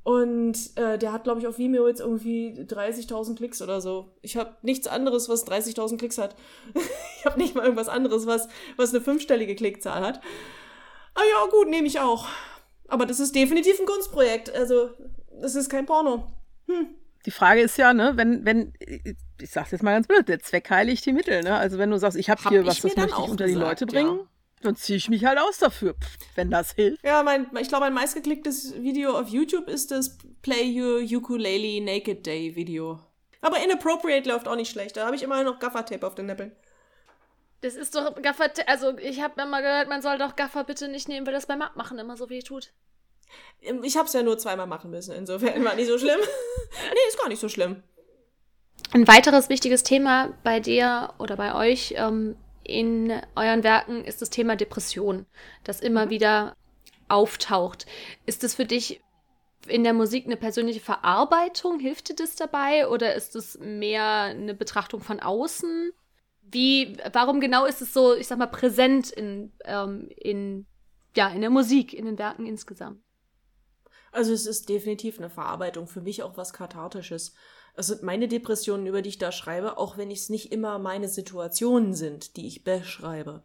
Speaker 1: Und äh, der hat, glaube ich, auf Vimeo jetzt irgendwie 30.000 Klicks oder so. Ich habe nichts anderes, was 30.000 Klicks hat. ich habe nicht mal irgendwas anderes, was, was eine fünfstellige Klickzahl hat. Ah ja, gut, nehme ich auch. Aber das ist definitiv ein Kunstprojekt. Also, das ist kein Porno. Hm.
Speaker 2: Die Frage ist ja, ne, wenn, wenn, ich sag's jetzt mal ganz blöd, der Zweck heiligt die Mittel, ne? Also wenn du sagst, ich habe hab hier was, das möchte ich unter gesagt, die Leute bringen, ja dann ziehe ich mich halt aus dafür, wenn das hilft.
Speaker 1: Ja, mein, ich glaube, mein meistgeklicktes Video auf YouTube ist das Play Your Ukulele Naked Day Video. Aber Inappropriate läuft auch nicht schlecht. Da habe ich immer noch Gaffertape auf den Nippeln.
Speaker 3: Das ist doch Gaffertape. Also, ich habe immer gehört, man soll doch Gaffer bitte nicht nehmen, weil das beim Abmachen immer so weh tut.
Speaker 1: Ähm, ich habe es ja nur zweimal machen müssen. Insofern war nicht so schlimm. nee, ist gar nicht so schlimm.
Speaker 3: Ein weiteres wichtiges Thema bei dir oder bei euch ähm, in euren Werken ist das Thema Depression, das immer mhm. wieder auftaucht. Ist das für dich in der Musik eine persönliche Verarbeitung? Hilft dir das dabei oder ist es mehr eine Betrachtung von außen? Wie, warum genau ist es so, ich sag mal, präsent in, ähm, in, ja, in der Musik, in den Werken insgesamt?
Speaker 1: Also es ist definitiv eine Verarbeitung, für mich auch was Kathartisches also meine Depressionen, über die ich da schreibe, auch wenn es nicht immer meine Situationen sind, die ich beschreibe.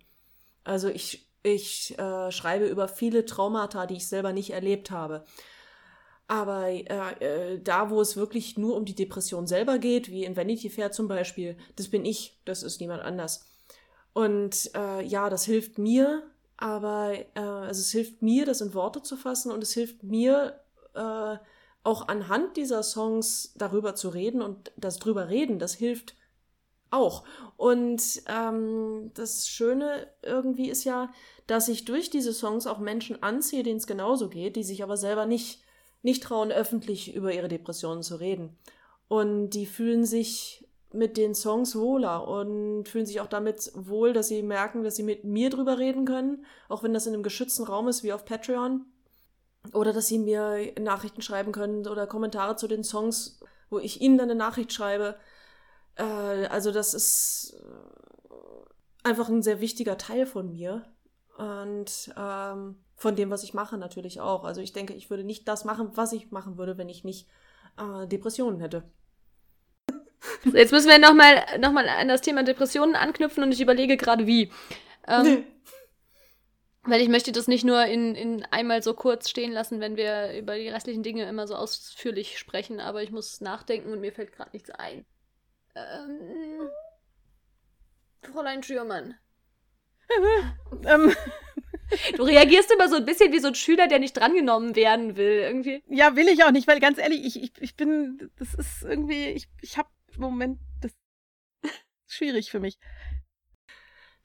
Speaker 1: Also ich, ich äh, schreibe über viele Traumata, die ich selber nicht erlebt habe. Aber äh, äh, da, wo es wirklich nur um die Depression selber geht, wie in Vanity Fair zum Beispiel, das bin ich, das ist niemand anders. Und äh, ja, das hilft mir, aber äh, also es hilft mir, das in Worte zu fassen und es hilft mir, äh, auch anhand dieser Songs darüber zu reden und das drüber reden, das hilft auch. Und ähm, das Schöne irgendwie ist ja, dass ich durch diese Songs auch Menschen anziehe, denen es genauso geht, die sich aber selber nicht, nicht trauen, öffentlich über ihre Depressionen zu reden. Und die fühlen sich mit den Songs wohler und fühlen sich auch damit wohl, dass sie merken, dass sie mit mir drüber reden können, auch wenn das in einem geschützten Raum ist, wie auf Patreon. Oder dass sie mir Nachrichten schreiben können oder Kommentare zu den Songs, wo ich ihnen dann eine Nachricht schreibe. Äh, also das ist äh, einfach ein sehr wichtiger Teil von mir. Und ähm, von dem, was ich mache, natürlich auch. Also ich denke, ich würde nicht das machen, was ich machen würde, wenn ich nicht äh, Depressionen hätte.
Speaker 3: Jetzt müssen wir nochmal noch mal an das Thema Depressionen anknüpfen und ich überlege gerade wie. Ähm, Weil ich möchte das nicht nur in, in einmal so kurz stehen lassen, wenn wir über die restlichen Dinge immer so ausführlich sprechen, aber ich muss nachdenken und mir fällt gerade nichts ein. Ähm, Fräulein Schürmann. ähm. Du reagierst immer so ein bisschen wie so ein Schüler, der nicht drangenommen werden will, irgendwie.
Speaker 2: Ja, will ich auch nicht, weil ganz ehrlich, ich, ich, ich bin, das ist irgendwie, ich, ich habe im Moment das schwierig für mich.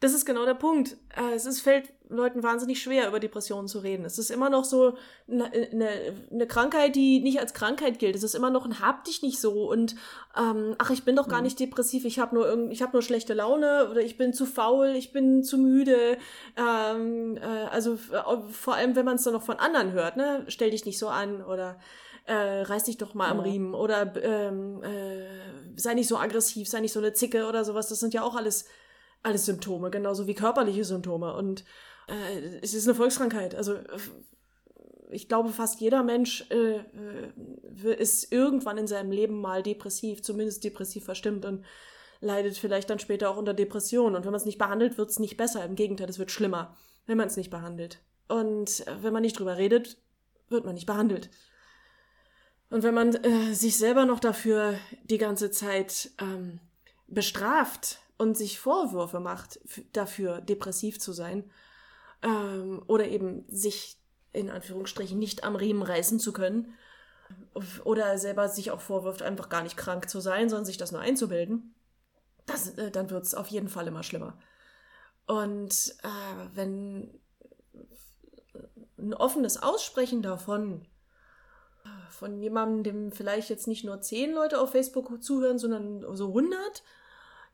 Speaker 1: Das ist genau der Punkt. Äh, es ist, fällt Leuten wahnsinnig schwer, über Depressionen zu reden. Es ist immer noch so eine, eine, eine Krankheit, die nicht als Krankheit gilt. Es ist immer noch ein Hab dich nicht so und ähm, ach, ich bin doch gar mhm. nicht depressiv, ich habe nur irgend, ich habe nur schlechte Laune oder ich bin zu faul, ich bin zu müde. Ähm, äh, also äh, vor allem, wenn man es dann noch von anderen hört, ne, stell dich nicht so an oder äh, reiß dich doch mal ja. am Riemen oder ähm, äh, sei nicht so aggressiv, sei nicht so eine Zicke oder sowas. Das sind ja auch alles alles Symptome, genauso wie körperliche Symptome. Und äh, es ist eine Volkskrankheit. Also ich glaube, fast jeder Mensch äh, äh, ist irgendwann in seinem Leben mal depressiv, zumindest depressiv verstimmt und leidet vielleicht dann später auch unter Depressionen. Und wenn man es nicht behandelt, wird es nicht besser. Im Gegenteil, es wird schlimmer, wenn man es nicht behandelt. Und äh, wenn man nicht drüber redet, wird man nicht behandelt. Und wenn man äh, sich selber noch dafür die ganze Zeit ähm, bestraft, und sich Vorwürfe macht dafür, depressiv zu sein ähm, oder eben sich in Anführungsstrichen nicht am Riemen reißen zu können oder selber sich auch vorwirft, einfach gar nicht krank zu sein, sondern sich das nur einzubilden, das, äh, dann wird es auf jeden Fall immer schlimmer. Und äh, wenn ein offenes Aussprechen davon von jemandem, dem vielleicht jetzt nicht nur zehn Leute auf Facebook zuhören, sondern so 100,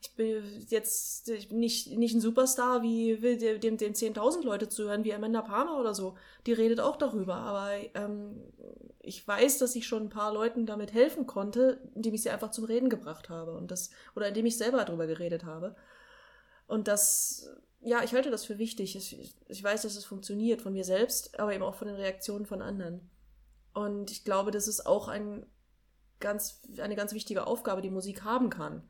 Speaker 1: ich bin jetzt ich bin nicht, nicht ein Superstar wie will dem, dem 10.000 Leute zuhören, wie Amanda Palmer oder so. Die redet auch darüber. Aber ähm, ich weiß, dass ich schon ein paar Leuten damit helfen konnte, indem ich sie einfach zum Reden gebracht habe. Und das, oder indem ich selber darüber geredet habe. Und das, ja, ich halte das für wichtig. Ich, ich weiß, dass es funktioniert von mir selbst, aber eben auch von den Reaktionen von anderen. Und ich glaube, das ist auch ein ganz, eine ganz wichtige Aufgabe, die Musik haben kann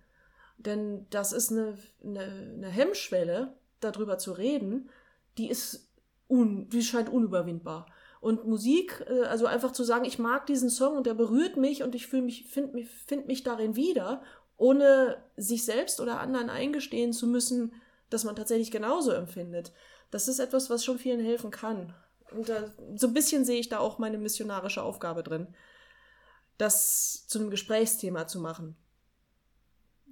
Speaker 1: denn das ist eine, eine, eine Hemmschwelle, darüber zu reden, die ist un, die scheint unüberwindbar. Und Musik, äh, also einfach zu sagen, ich mag diesen Song und der berührt mich und ich mich, finde mich, find mich darin wieder, ohne sich selbst oder anderen eingestehen zu müssen, dass man tatsächlich genauso empfindet. Das ist etwas, was schon vielen helfen kann. Und da, so ein bisschen sehe ich da auch meine missionarische Aufgabe drin, das zu einem Gesprächsthema zu machen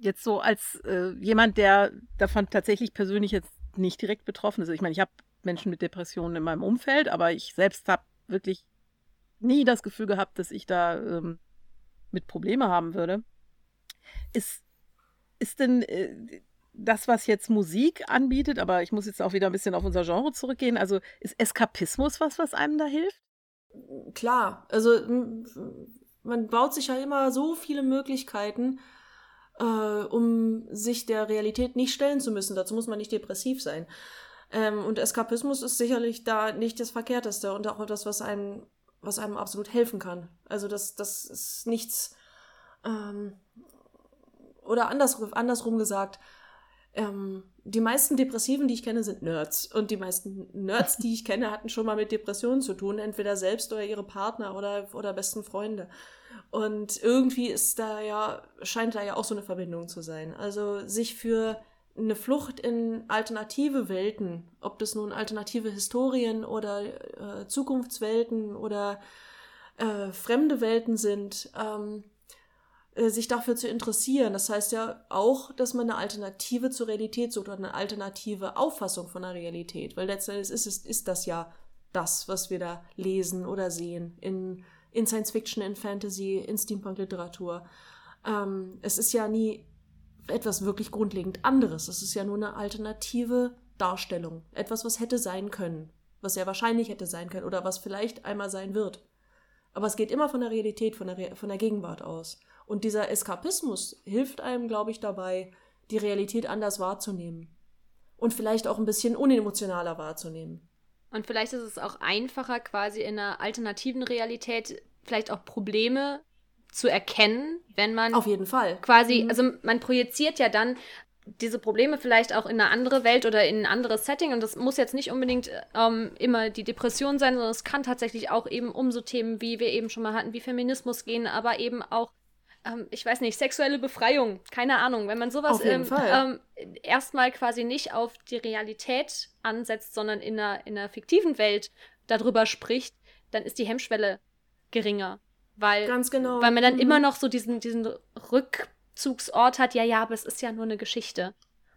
Speaker 2: jetzt so als äh, jemand, der davon tatsächlich persönlich jetzt nicht direkt betroffen ist. Ich meine, ich habe Menschen mit Depressionen in meinem Umfeld, aber ich selbst habe wirklich nie das Gefühl gehabt, dass ich da ähm, mit Probleme haben würde. Ist, ist denn äh, das, was jetzt Musik anbietet, aber ich muss jetzt auch wieder ein bisschen auf unser Genre zurückgehen, also ist Eskapismus was, was einem da hilft?
Speaker 1: Klar, also man baut sich ja immer so viele Möglichkeiten, äh, um sich der Realität nicht stellen zu müssen. Dazu muss man nicht depressiv sein. Ähm, und Eskapismus ist sicherlich da nicht das Verkehrteste und auch etwas, was einem, was einem absolut helfen kann. Also das, das ist nichts, ähm, oder anders, andersrum gesagt, ähm, die meisten Depressiven, die ich kenne, sind Nerds. Und die meisten Nerds, die ich kenne, hatten schon mal mit Depressionen zu tun, entweder selbst oder ihre Partner oder, oder besten Freunde. Und irgendwie ist da ja, scheint da ja auch so eine Verbindung zu sein. Also sich für eine Flucht in alternative Welten, ob das nun alternative Historien oder äh, Zukunftswelten oder äh, fremde Welten sind, ähm, äh, sich dafür zu interessieren. Das heißt ja auch, dass man eine Alternative zur Realität sucht oder eine alternative Auffassung von der Realität, weil letztendlich ist, es, ist das ja das, was wir da lesen oder sehen in, in Science Fiction, in Fantasy, in Steampunk-Literatur. Ähm, es ist ja nie etwas wirklich grundlegend anderes. Es ist ja nur eine alternative Darstellung. Etwas, was hätte sein können, was sehr wahrscheinlich hätte sein können oder was vielleicht einmal sein wird. Aber es geht immer von der Realität, von der, Re von der Gegenwart aus. Und dieser Eskapismus hilft einem, glaube ich, dabei, die Realität anders wahrzunehmen. Und vielleicht auch ein bisschen unemotionaler wahrzunehmen.
Speaker 3: Und vielleicht ist es auch einfacher, quasi in einer alternativen Realität vielleicht auch Probleme zu erkennen, wenn man.
Speaker 1: Auf jeden Fall.
Speaker 3: Quasi, mhm. also man projiziert ja dann diese Probleme vielleicht auch in eine andere Welt oder in ein anderes Setting. Und das muss jetzt nicht unbedingt ähm, immer die Depression sein, sondern es kann tatsächlich auch eben um so Themen, wie wir eben schon mal hatten, wie Feminismus gehen, aber eben auch ähm, ich weiß nicht, sexuelle Befreiung, keine Ahnung, wenn man sowas ähm, ähm, erstmal quasi nicht auf die Realität ansetzt, sondern in einer, in einer fiktiven Welt darüber spricht, dann ist die Hemmschwelle geringer. Weil,
Speaker 1: Ganz genau.
Speaker 3: weil man dann mhm. immer noch so diesen, diesen Rück, Rückzugsort hat, ja, ja, aber es ist ja nur eine Geschichte.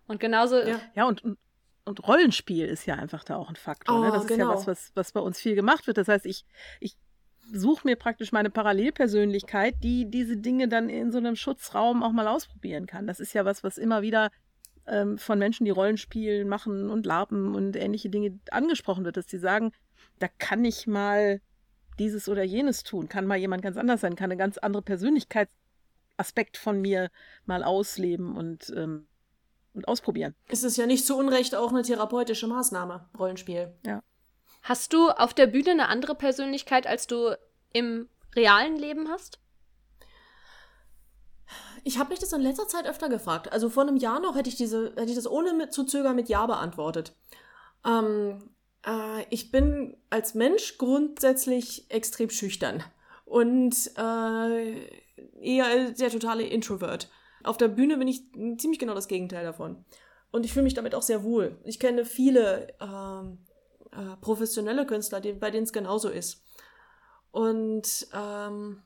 Speaker 3: Und genauso.
Speaker 2: Ja, ja und, und, und Rollenspiel ist ja einfach da auch ein Faktor.
Speaker 1: Oh,
Speaker 2: ne? Das
Speaker 1: genau.
Speaker 2: ist ja was, was, was bei uns viel gemacht wird. Das heißt, ich, ich suche mir praktisch meine Parallelpersönlichkeit, die diese Dinge dann in so einem Schutzraum auch mal ausprobieren kann. Das ist ja was, was immer wieder ähm, von Menschen, die Rollenspiel machen und Larpen und ähnliche Dinge angesprochen wird, dass die sagen, da kann ich mal dieses oder jenes tun, kann mal jemand ganz anders sein, kann eine ganz andere Persönlichkeitsaspekt von mir mal ausleben und, ähm, und ausprobieren.
Speaker 1: Es ist ja nicht zu Unrecht auch eine therapeutische Maßnahme, Rollenspiel.
Speaker 2: Ja.
Speaker 3: Hast du auf der Bühne eine andere Persönlichkeit, als du im realen Leben hast?
Speaker 1: Ich habe mich das in letzter Zeit öfter gefragt. Also vor einem Jahr noch hätte ich, diese, hätte ich das ohne mit, zu zögern mit Ja beantwortet. Ähm, äh, ich bin als Mensch grundsätzlich extrem schüchtern und äh, eher der totale Introvert. Auf der Bühne bin ich ziemlich genau das Gegenteil davon. Und ich fühle mich damit auch sehr wohl. Ich kenne viele ähm, äh, professionelle Künstler, die, bei denen es genauso ist. Und ähm,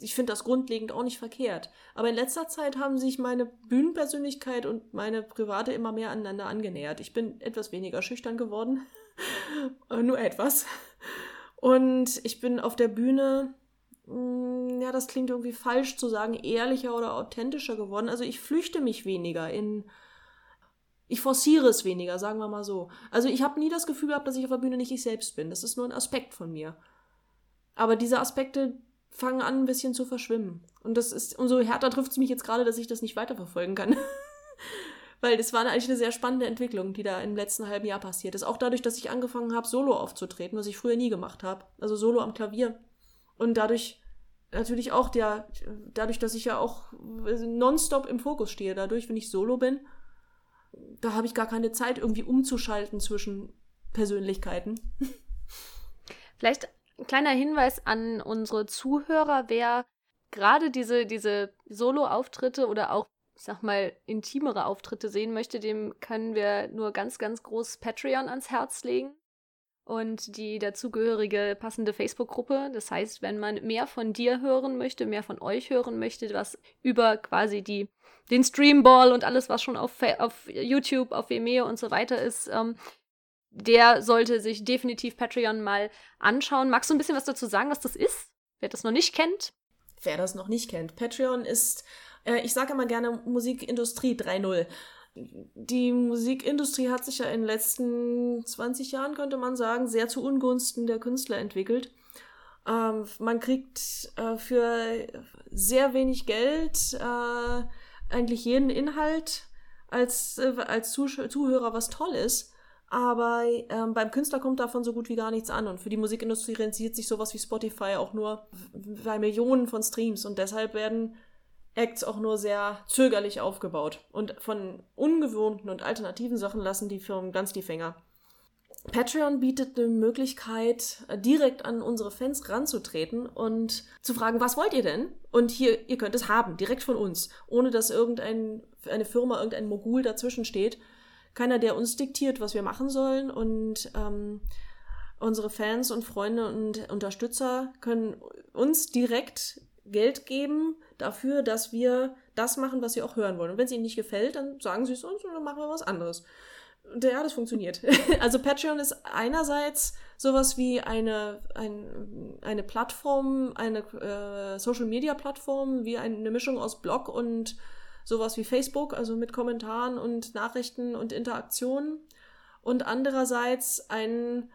Speaker 1: ich finde das grundlegend auch nicht verkehrt. Aber in letzter Zeit haben sich meine Bühnenpersönlichkeit und meine private immer mehr aneinander angenähert. Ich bin etwas weniger schüchtern geworden. Nur etwas. Und ich bin auf der Bühne, mh, ja, das klingt irgendwie falsch zu sagen, ehrlicher oder authentischer geworden. Also ich flüchte mich weniger in. Ich forciere es weniger, sagen wir mal so. Also ich habe nie das Gefühl gehabt, dass ich auf der Bühne nicht ich selbst bin. Das ist nur ein Aspekt von mir. Aber diese Aspekte fangen an, ein bisschen zu verschwimmen. Und das ist, umso härter trifft es mich jetzt gerade, dass ich das nicht weiterverfolgen kann. Weil das war eigentlich eine sehr spannende Entwicklung, die da im letzten halben Jahr passiert ist. Auch dadurch, dass ich angefangen habe, Solo aufzutreten, was ich früher nie gemacht habe. Also Solo am Klavier. Und dadurch natürlich auch der, dadurch, dass ich ja auch nonstop im Fokus stehe, dadurch, wenn ich Solo bin, da habe ich gar keine Zeit, irgendwie umzuschalten zwischen Persönlichkeiten.
Speaker 3: Vielleicht ein kleiner Hinweis an unsere Zuhörer, wer gerade diese, diese Solo-Auftritte oder auch, ich sag mal, intimere Auftritte sehen möchte, dem können wir nur ganz, ganz groß Patreon ans Herz legen. Und die dazugehörige passende Facebook-Gruppe. Das heißt, wenn man mehr von dir hören möchte, mehr von euch hören möchte, was über quasi die, den Streamball und alles, was schon auf, auf YouTube, auf Vimeo und so weiter ist, ähm, der sollte sich definitiv Patreon mal anschauen. Magst du ein bisschen was dazu sagen, was das ist? Wer das noch nicht kennt?
Speaker 1: Wer das noch nicht kennt. Patreon ist, äh, ich sage immer gerne Musikindustrie 3.0. Die Musikindustrie hat sich ja in den letzten 20 Jahren, könnte man sagen, sehr zu Ungunsten der Künstler entwickelt. Ähm, man kriegt äh, für sehr wenig Geld äh, eigentlich jeden Inhalt als, äh, als Zuhörer, was toll ist. Aber ähm, beim Künstler kommt davon so gut wie gar nichts an. Und für die Musikindustrie rentiert sich sowas wie Spotify auch nur bei Millionen von Streams. Und deshalb werden Acts auch nur sehr zögerlich aufgebaut. Und von ungewohnten und alternativen Sachen lassen die Firmen ganz die Finger. Patreon bietet eine Möglichkeit, direkt an unsere Fans ranzutreten und zu fragen, was wollt ihr denn? Und hier, ihr könnt es haben, direkt von uns, ohne dass irgendein, eine Firma, irgendein Mogul dazwischen steht keiner, der uns diktiert, was wir machen sollen. Und ähm, unsere Fans und Freunde und Unterstützer können uns direkt Geld geben dafür, dass wir das machen, was sie auch hören wollen. Und wenn es ihnen nicht gefällt, dann sagen sie es uns und dann machen wir was anderes. Ja, das funktioniert. also Patreon ist einerseits sowas wie eine, ein, eine Plattform, eine äh, Social-Media-Plattform, wie eine Mischung aus Blog und sowas wie Facebook, also mit Kommentaren und Nachrichten und Interaktionen. Und andererseits ein,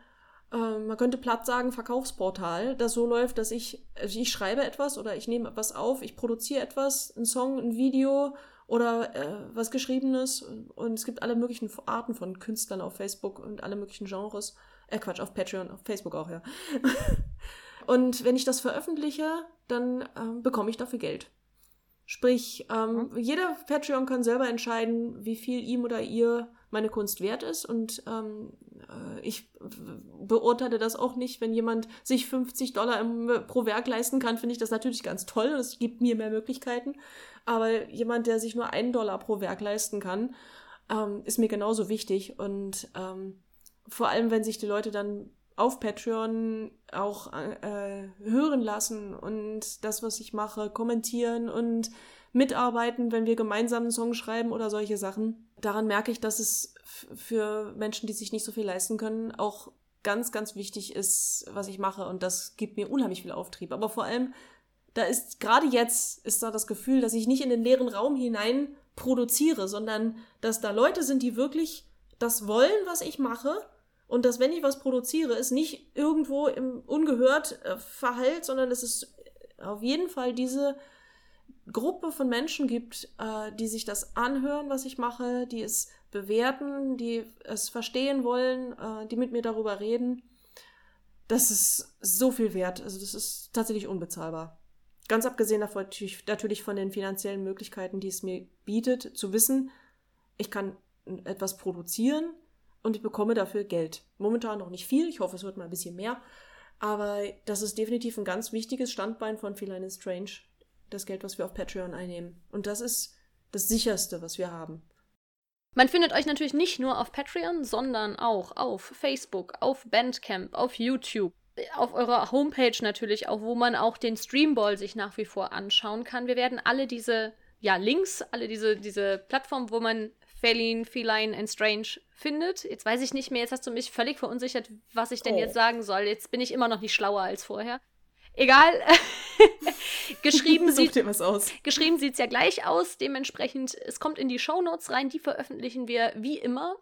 Speaker 1: äh, man könnte platt sagen, Verkaufsportal, das so läuft, dass ich, also ich schreibe etwas oder ich nehme etwas auf, ich produziere etwas, ein Song, ein Video oder äh, was Geschriebenes. Und es gibt alle möglichen Arten von Künstlern auf Facebook und alle möglichen Genres. Äh, Quatsch, auf Patreon, auf Facebook auch, ja. und wenn ich das veröffentliche, dann äh, bekomme ich dafür Geld. Sprich, ähm, mhm. jeder Patreon kann selber entscheiden, wie viel ihm oder ihr meine Kunst wert ist. Und ähm, äh, ich beurteile das auch nicht, wenn jemand sich 50 Dollar im, pro Werk leisten kann, finde ich das natürlich ganz toll. Das gibt mir mehr Möglichkeiten. Aber jemand, der sich nur einen Dollar pro Werk leisten kann, ähm, ist mir genauso wichtig. Und ähm, vor allem, wenn sich die Leute dann auf Patreon auch äh, hören lassen und das, was ich mache, kommentieren und mitarbeiten, wenn wir gemeinsam einen Song schreiben oder solche Sachen. Daran merke ich, dass es für Menschen, die sich nicht so viel leisten können, auch ganz, ganz wichtig ist, was ich mache. Und das gibt mir unheimlich viel Auftrieb. Aber vor allem, da ist gerade jetzt ist da das Gefühl, dass ich nicht in den leeren Raum hinein produziere, sondern dass da Leute sind, die wirklich das wollen, was ich mache. Und dass, wenn ich was produziere, es nicht irgendwo im ungehört äh, verhallt, sondern es auf jeden Fall diese Gruppe von Menschen gibt, äh, die sich das anhören, was ich mache, die es bewerten, die es verstehen wollen, äh, die mit mir darüber reden. Das ist so viel wert. Also das ist tatsächlich unbezahlbar. Ganz abgesehen davon natürlich, von den finanziellen Möglichkeiten, die es mir bietet, zu wissen, ich kann etwas produzieren und ich bekomme dafür Geld. Momentan noch nicht viel, ich hoffe, es wird mal ein bisschen mehr. Aber das ist definitiv ein ganz wichtiges Standbein von Feline Strange, das Geld, was wir auf Patreon einnehmen. Und das ist das sicherste, was wir haben.
Speaker 3: Man findet euch natürlich nicht nur auf Patreon, sondern auch auf Facebook, auf Bandcamp, auf YouTube, auf eurer Homepage natürlich auch, wo man auch den Streamball sich nach wie vor anschauen kann. Wir werden alle diese ja, Links, alle diese, diese Plattformen, wo man Feline, Feline and Strange findet. Jetzt weiß ich nicht mehr, jetzt hast du mich völlig verunsichert, was ich denn oh. jetzt sagen soll. Jetzt bin ich immer noch nicht schlauer als vorher. Egal. geschrieben sieht geschrieben sieht es ja gleich aus. Dementsprechend, es kommt in die Show Notes rein. Die veröffentlichen wir wie immer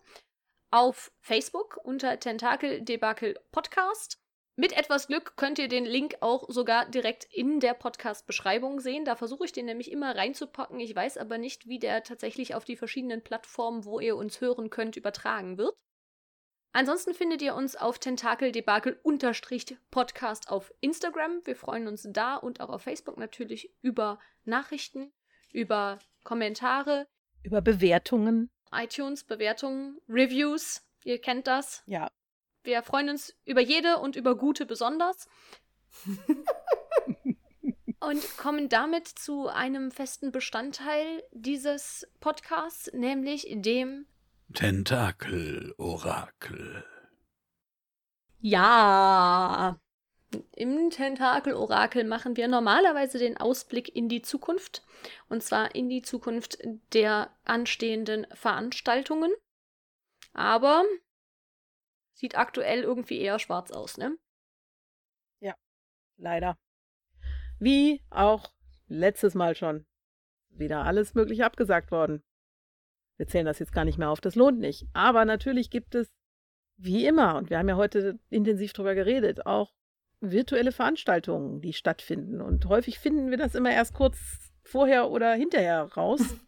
Speaker 3: auf Facebook unter Tentakel Debakel Podcast. Mit etwas Glück könnt ihr den Link auch sogar direkt in der Podcast-Beschreibung sehen. Da versuche ich den nämlich immer reinzupacken. Ich weiß aber nicht, wie der tatsächlich auf die verschiedenen Plattformen, wo ihr uns hören könnt, übertragen wird. Ansonsten findet ihr uns auf Tentakeldebakel-Podcast auf Instagram. Wir freuen uns da und auch auf Facebook natürlich über Nachrichten, über Kommentare,
Speaker 2: über Bewertungen,
Speaker 3: iTunes-Bewertungen, Reviews. Ihr kennt das.
Speaker 2: Ja,
Speaker 3: wir freuen uns über jede und über gute besonders. und kommen damit zu einem festen Bestandteil dieses Podcasts, nämlich dem
Speaker 4: Tentakel-Orakel.
Speaker 3: Ja. Im Tentakel-Orakel machen wir normalerweise den Ausblick in die Zukunft. Und zwar in die Zukunft der anstehenden Veranstaltungen. Aber Sieht aktuell irgendwie eher schwarz aus, ne?
Speaker 2: Ja, leider. Wie auch letztes Mal schon. Wieder alles Mögliche abgesagt worden. Wir zählen das jetzt gar nicht mehr auf, das lohnt nicht. Aber natürlich gibt es, wie immer, und wir haben ja heute intensiv drüber geredet, auch virtuelle Veranstaltungen, die stattfinden. Und häufig finden wir das immer erst kurz vorher oder hinterher raus.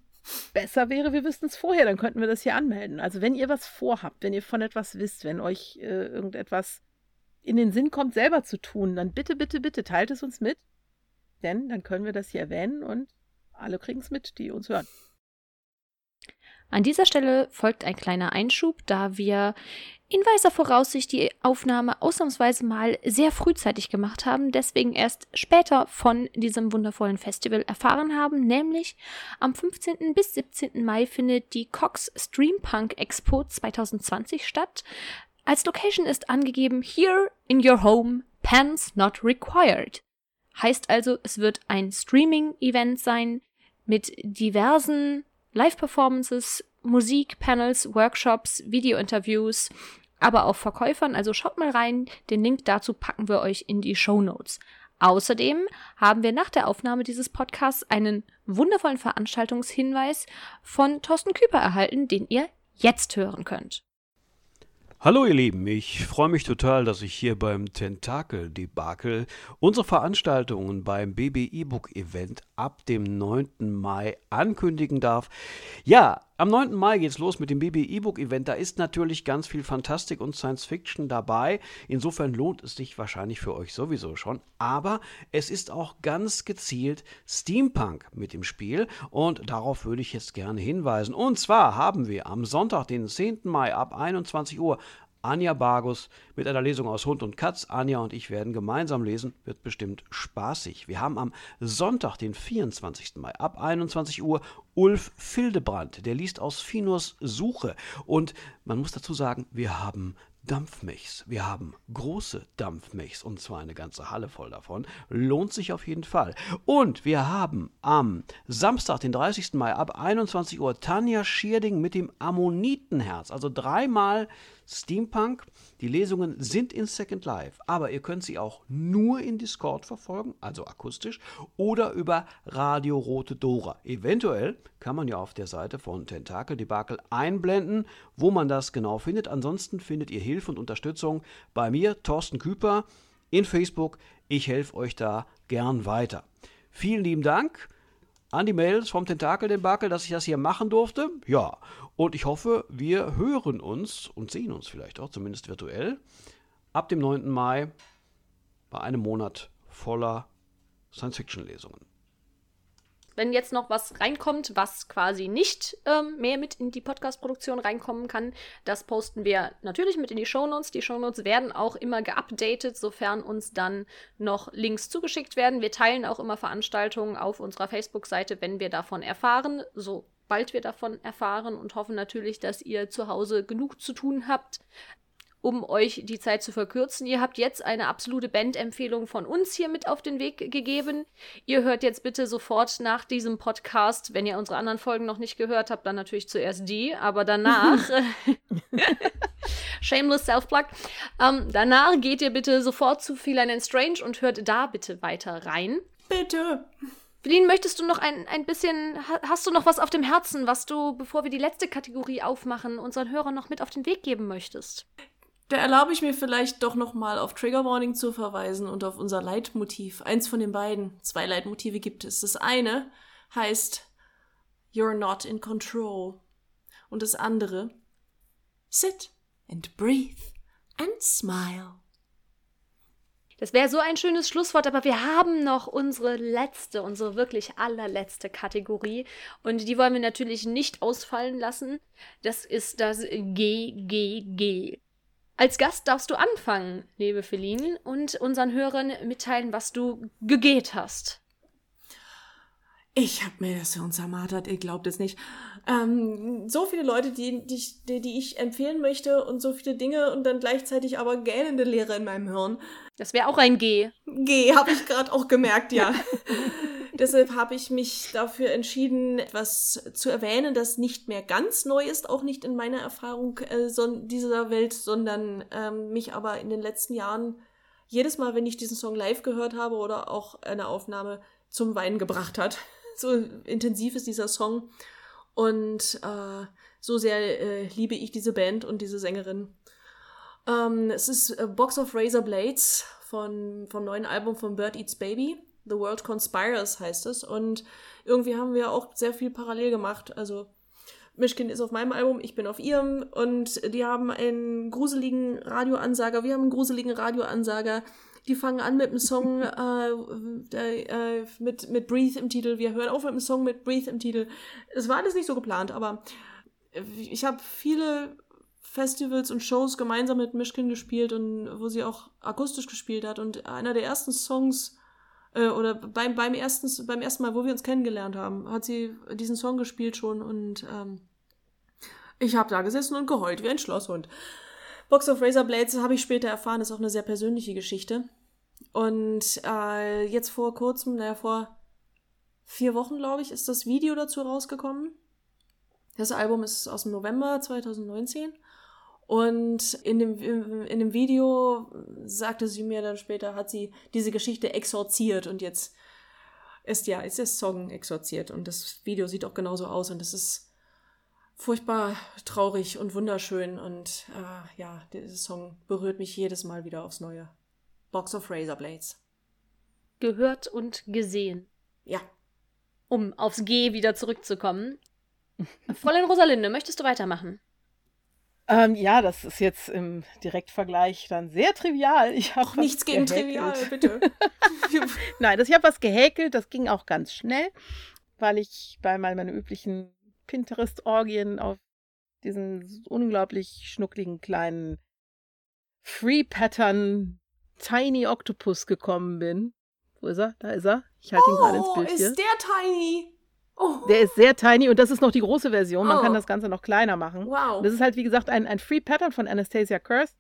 Speaker 2: besser wäre, wir wüssten es vorher, dann könnten wir das hier anmelden. Also wenn ihr was vorhabt, wenn ihr von etwas wisst, wenn euch äh, irgendetwas in den Sinn kommt, selber zu tun, dann bitte, bitte, bitte teilt es uns mit. Denn dann können wir das hier erwähnen und alle kriegen es mit, die uns hören.
Speaker 3: An dieser Stelle folgt ein kleiner Einschub, da wir in weiser Voraussicht die Aufnahme ausnahmsweise mal sehr frühzeitig gemacht haben, deswegen erst später von diesem wundervollen Festival erfahren haben, nämlich am 15. bis 17. Mai findet die Cox Streampunk Expo 2020 statt. Als Location ist angegeben Here in your home, pants not required. Heißt also, es wird ein Streaming-Event sein mit diversen Live-Performances, Musik, Panels, Workshops, Video-Interviews, aber auch Verkäufern. Also schaut mal rein. Den Link dazu packen wir euch in die Show Notes. Außerdem haben wir nach der Aufnahme dieses Podcasts einen wundervollen Veranstaltungshinweis von Thorsten Küper erhalten, den ihr jetzt hören könnt.
Speaker 4: Hallo ihr Lieben, ich freue mich total, dass ich hier beim Tentakel-Debakel unsere Veranstaltungen beim BB E-Book Event ab dem 9. Mai ankündigen darf. Ja, am 9. Mai geht's los mit dem BB E-Book Event. Da ist natürlich ganz viel Fantastik und Science Fiction dabei. Insofern lohnt es sich wahrscheinlich für euch sowieso schon. Aber es ist auch ganz gezielt Steampunk mit im Spiel und darauf würde ich jetzt gerne hinweisen. Und zwar haben wir am Sonntag, den 10. Mai ab 21 Uhr Anja Bargus mit einer Lesung aus Hund und Katz. Anja und ich werden gemeinsam lesen, wird bestimmt spaßig. Wir haben am Sonntag, den 24. Mai ab 21 Uhr Ulf Fildebrand, der liest aus Finus Suche. Und man muss dazu sagen, wir haben Dampfmechs. Wir haben große Dampfmechs und zwar eine ganze Halle voll davon. Lohnt sich auf jeden Fall. Und wir haben am Samstag, den 30. Mai ab 21 Uhr Tanja Schierding mit dem Ammonitenherz. Also dreimal Steampunk. Die Lesungen sind in Second Life, aber ihr könnt sie auch nur in Discord verfolgen, also akustisch, oder über Radio Rote Dora. Eventuell kann man ja auf der Seite von Tentakel Debakel einblenden, wo man das genau findet. Ansonsten findet ihr Hilfe und Unterstützung bei mir, Thorsten Küper, in Facebook. Ich helfe euch da gern weiter. Vielen lieben Dank an die Mails vom Tentakel-Debakel, dass ich das hier machen durfte. Ja, und ich hoffe, wir hören uns und sehen uns vielleicht auch, zumindest virtuell, ab dem 9. Mai bei einem Monat voller Science-Fiction-Lesungen
Speaker 3: wenn jetzt noch was reinkommt, was quasi nicht ähm, mehr mit in die Podcast-Produktion reinkommen kann, das posten wir natürlich mit in die Shownotes. Die Shownotes werden auch immer geupdatet, sofern uns dann noch Links zugeschickt werden. Wir teilen auch immer Veranstaltungen auf unserer Facebook-Seite, wenn wir davon erfahren, sobald wir davon erfahren und hoffen natürlich, dass ihr zu Hause genug zu tun habt, um euch die Zeit zu verkürzen. Ihr habt jetzt eine absolute Bandempfehlung von uns hier mit auf den Weg gegeben. Ihr hört jetzt bitte sofort nach diesem Podcast, wenn ihr unsere anderen Folgen noch nicht gehört habt, dann natürlich zuerst die, aber danach Shameless Self-Plug. Ähm, danach geht ihr bitte sofort zu Feline and Strange und hört da bitte weiter rein.
Speaker 1: Bitte.
Speaker 3: Feline, möchtest du noch ein, ein bisschen, hast du noch was auf dem Herzen, was du, bevor wir die letzte Kategorie aufmachen, unseren Hörern noch mit auf den Weg geben möchtest?
Speaker 1: Da erlaube ich mir vielleicht doch nochmal auf Trigger Warning zu verweisen und auf unser Leitmotiv. Eins von den beiden. Zwei Leitmotive gibt es. Das eine heißt You're not in control. Und das andere Sit and breathe and smile.
Speaker 3: Das wäre so ein schönes Schlusswort, aber wir haben noch unsere letzte, unsere wirklich allerletzte Kategorie. Und die wollen wir natürlich nicht ausfallen lassen. Das ist das GGG. Als Gast darfst du anfangen, liebe Feline, und unseren Hörern mitteilen, was du gegeht hast.
Speaker 1: Ich hab mir das so zermartert, ihr glaubt es nicht. Ähm, so viele Leute, die, die, die ich empfehlen möchte und so viele Dinge und dann gleichzeitig aber gähnende Leere in meinem Hirn.
Speaker 3: Das wäre auch ein G.
Speaker 1: G, habe ich gerade auch gemerkt, ja. Deshalb habe ich mich dafür entschieden, etwas zu erwähnen, das nicht mehr ganz neu ist, auch nicht in meiner Erfahrung äh, so, dieser Welt, sondern ähm, mich aber in den letzten Jahren jedes Mal, wenn ich diesen Song live gehört habe oder auch eine Aufnahme zum Weinen gebracht hat. So intensiv ist dieser Song. Und äh, so sehr äh, liebe ich diese Band und diese Sängerin. Ähm, es ist äh, Box of Razor Blades von, vom neuen Album von Bird Eats Baby. The World Conspires heißt es. Und irgendwie haben wir auch sehr viel parallel gemacht. Also Mischkin ist auf meinem Album, ich bin auf ihrem und die haben einen gruseligen Radioansager, wir haben einen gruseligen Radioansager. Die fangen an mit einem Song äh, äh, mit, mit Breathe im Titel. Wir hören auf mit einem Song mit Breathe im Titel. Es war alles nicht so geplant, aber ich habe viele Festivals und Shows gemeinsam mit Mischkin gespielt und wo sie auch akustisch gespielt hat. Und einer der ersten Songs, äh, oder beim, beim, ersten, beim ersten Mal, wo wir uns kennengelernt haben, hat sie diesen Song gespielt schon und ähm, ich habe da gesessen und geheult wie ein Schlosshund. Box of Razor Blades, habe ich später erfahren, ist auch eine sehr persönliche Geschichte. Und äh, jetzt vor kurzem, naja, vor vier Wochen, glaube ich, ist das Video dazu rausgekommen. Das Album ist aus dem November 2019. Und in dem, in dem Video sagte sie mir dann später, hat sie diese Geschichte exorziert und jetzt ist ja, ist der Song exorziert und das Video sieht auch genauso aus und es ist furchtbar traurig und wunderschön und äh, ja, dieser Song berührt mich jedes Mal wieder aufs Neue. Box of Razor Blades.
Speaker 3: Gehört und gesehen.
Speaker 1: Ja.
Speaker 3: Um aufs G wieder zurückzukommen. Fräulein Rosalinde, möchtest du weitermachen?
Speaker 2: Ähm, ja, das ist jetzt im Direktvergleich dann sehr trivial. Ich
Speaker 1: habe nichts gegen trivial, bitte.
Speaker 2: Nein, das, ich habe was gehäkelt, das ging auch ganz schnell, weil ich bei mal meinen üblichen Pinterest-Orgien auf diesen unglaublich schnuckligen kleinen Free Pattern Tiny Octopus gekommen bin. Wo ist er? Da ist er. Ich halte ihn gerade ins
Speaker 1: oh,
Speaker 2: Bild
Speaker 1: ist
Speaker 2: hier.
Speaker 1: der Tiny?
Speaker 2: Oh. Der ist sehr tiny und das ist noch die große Version. Man oh. kann das Ganze noch kleiner machen.
Speaker 1: Wow.
Speaker 2: Das ist halt, wie gesagt, ein, ein Free Pattern von Anastasia Curse.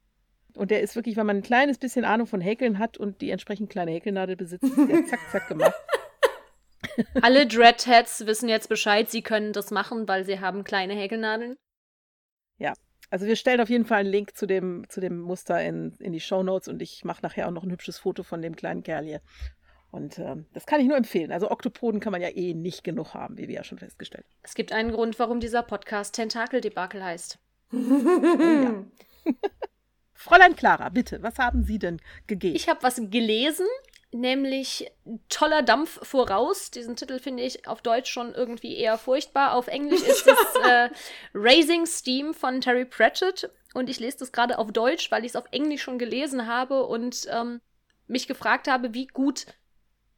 Speaker 2: Und der ist wirklich, wenn man ein kleines bisschen Ahnung von Häkeln hat und die entsprechend kleine Häkelnadel besitzt, ist der zack, zack gemacht.
Speaker 3: Alle Dreadheads wissen jetzt Bescheid, sie können das machen, weil sie haben kleine Häkelnadeln.
Speaker 2: Ja, also wir stellen auf jeden Fall einen Link zu dem, zu dem Muster in, in die Show Notes und ich mache nachher auch noch ein hübsches Foto von dem kleinen Kerl hier. Und ähm, das kann ich nur empfehlen. Also Oktopoden kann man ja eh nicht genug haben, wie wir ja schon festgestellt haben.
Speaker 3: Es gibt einen Grund, warum dieser Podcast Tentakel-Debakel heißt. oh.
Speaker 2: Fräulein Clara, bitte, was haben Sie denn gegeben?
Speaker 3: Ich habe was gelesen, nämlich Toller Dampf voraus. Diesen Titel finde ich auf Deutsch schon irgendwie eher furchtbar. Auf Englisch ist es äh, Raising Steam von Terry Pratchett. Und ich lese das gerade auf Deutsch, weil ich es auf Englisch schon gelesen habe und ähm, mich gefragt habe, wie gut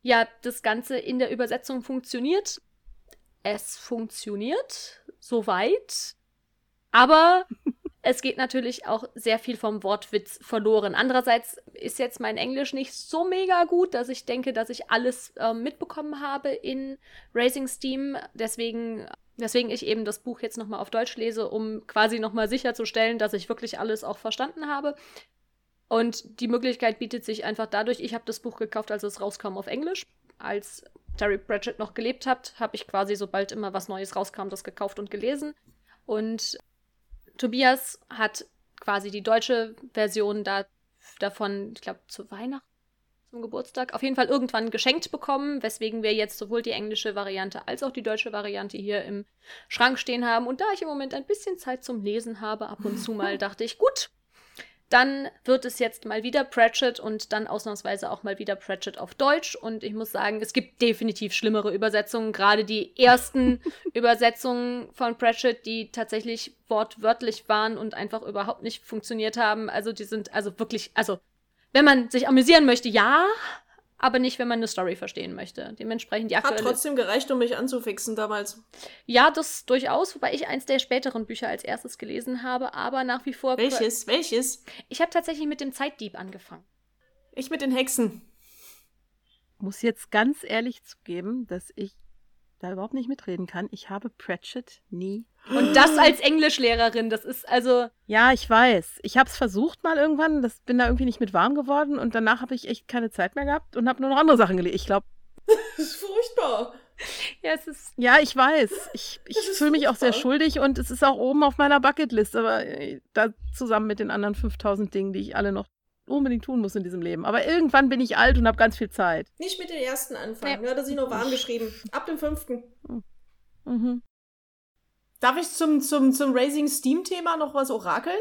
Speaker 3: ja das Ganze in der Übersetzung funktioniert. Es funktioniert soweit. Aber es geht natürlich auch sehr viel vom Wortwitz verloren. Andererseits ist jetzt mein Englisch nicht so mega gut, dass ich denke, dass ich alles äh, mitbekommen habe in Raising Steam. Deswegen, deswegen ich eben das Buch jetzt nochmal auf Deutsch lese, um quasi nochmal sicherzustellen, dass ich wirklich alles auch verstanden habe. Und die Möglichkeit bietet sich einfach dadurch, ich habe das Buch gekauft, als es rauskam auf Englisch. Als Terry Pratchett noch gelebt hat, habe ich quasi, sobald immer was Neues rauskam, das gekauft und gelesen. Und Tobias hat quasi die deutsche Version da, davon, ich glaube, zu Weihnachten, zum Geburtstag, auf jeden Fall irgendwann geschenkt bekommen, weswegen wir jetzt sowohl die englische Variante als auch die deutsche Variante hier im Schrank stehen haben. Und da ich im Moment ein bisschen Zeit zum Lesen habe, ab und zu mal, dachte ich, gut, dann wird es jetzt mal wieder Pratchett und dann ausnahmsweise auch mal wieder Pratchett auf Deutsch. Und ich muss sagen, es gibt definitiv schlimmere Übersetzungen. Gerade die ersten Übersetzungen von Pratchett, die tatsächlich wortwörtlich waren und einfach überhaupt nicht funktioniert haben. Also die sind also wirklich, also wenn man sich amüsieren möchte, ja, aber nicht, wenn man eine Story verstehen möchte. Dementsprechend die
Speaker 1: aktuelle... Hat trotzdem gereicht, um mich anzufixen damals.
Speaker 3: Ja, das durchaus, wobei ich eins der späteren Bücher als erstes gelesen habe, aber nach wie vor...
Speaker 1: Welches? Welches?
Speaker 3: Ich habe tatsächlich mit dem Zeitdieb angefangen.
Speaker 1: Ich mit den Hexen.
Speaker 2: Muss jetzt ganz ehrlich zugeben, dass ich da überhaupt nicht mitreden kann. Ich habe Pratchett nie.
Speaker 3: Und das als Englischlehrerin, das ist also.
Speaker 2: Ja, ich weiß. Ich habe es versucht mal irgendwann, das bin da irgendwie nicht mit warm geworden und danach habe ich echt keine Zeit mehr gehabt und habe nur noch andere Sachen gelesen. Ich glaube.
Speaker 1: Das ist furchtbar.
Speaker 2: Ja, es ist. Ja, ich weiß. Ich, ich fühle mich auch sehr schuldig und es ist auch oben auf meiner Bucketlist, aber äh, da zusammen mit den anderen 5000 Dingen, die ich alle noch unbedingt tun muss in diesem Leben. Aber irgendwann bin ich alt und habe ganz viel Zeit.
Speaker 1: Nicht mit den ersten anfangen. Nee. Ja, da sie nur warm geschrieben. Ab dem fünften. Mhm. Darf ich zum, zum, zum Raising Steam-Thema noch was orakeln?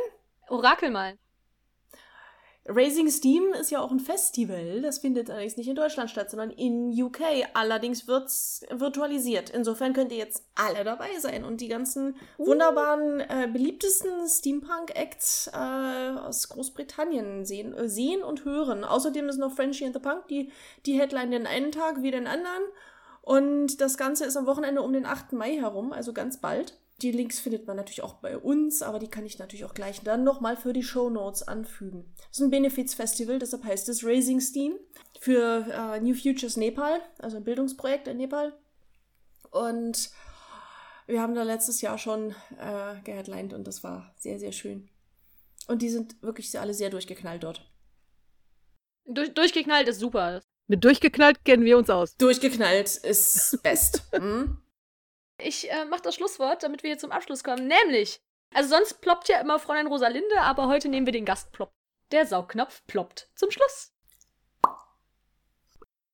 Speaker 3: Orakel mal.
Speaker 1: Raising Steam ist ja auch ein Festival. Das findet allerdings nicht in Deutschland statt, sondern in UK. Allerdings wird es virtualisiert. Insofern könnt ihr jetzt alle dabei sein und die ganzen uh. wunderbaren, äh, beliebtesten Steampunk-Acts äh, aus Großbritannien sehen, äh, sehen und hören. Außerdem ist noch Frenchy and the Punk, die, die Headline den einen Tag wie den anderen. Und das Ganze ist am Wochenende um den 8. Mai herum, also ganz bald. Die Links findet man natürlich auch bei uns, aber die kann ich natürlich auch gleich dann nochmal für die Show Notes anfügen. Das ist ein Benefizfestival, deshalb heißt es Raising Steam für äh, New Futures Nepal, also ein Bildungsprojekt in Nepal. Und wir haben da letztes Jahr schon äh, geheadlined und das war sehr, sehr schön. Und die sind wirklich alle sehr durchgeknallt dort.
Speaker 3: Durch, durchgeknallt ist super.
Speaker 2: Mit durchgeknallt kennen wir uns aus.
Speaker 1: Durchgeknallt ist best. hm?
Speaker 3: Ich äh, mache das Schlusswort, damit wir hier zum Abschluss kommen. Nämlich, also sonst ploppt ja immer Fräulein Rosalinde, aber heute nehmen wir den Gastplop. Der Saugknopf ploppt zum Schluss.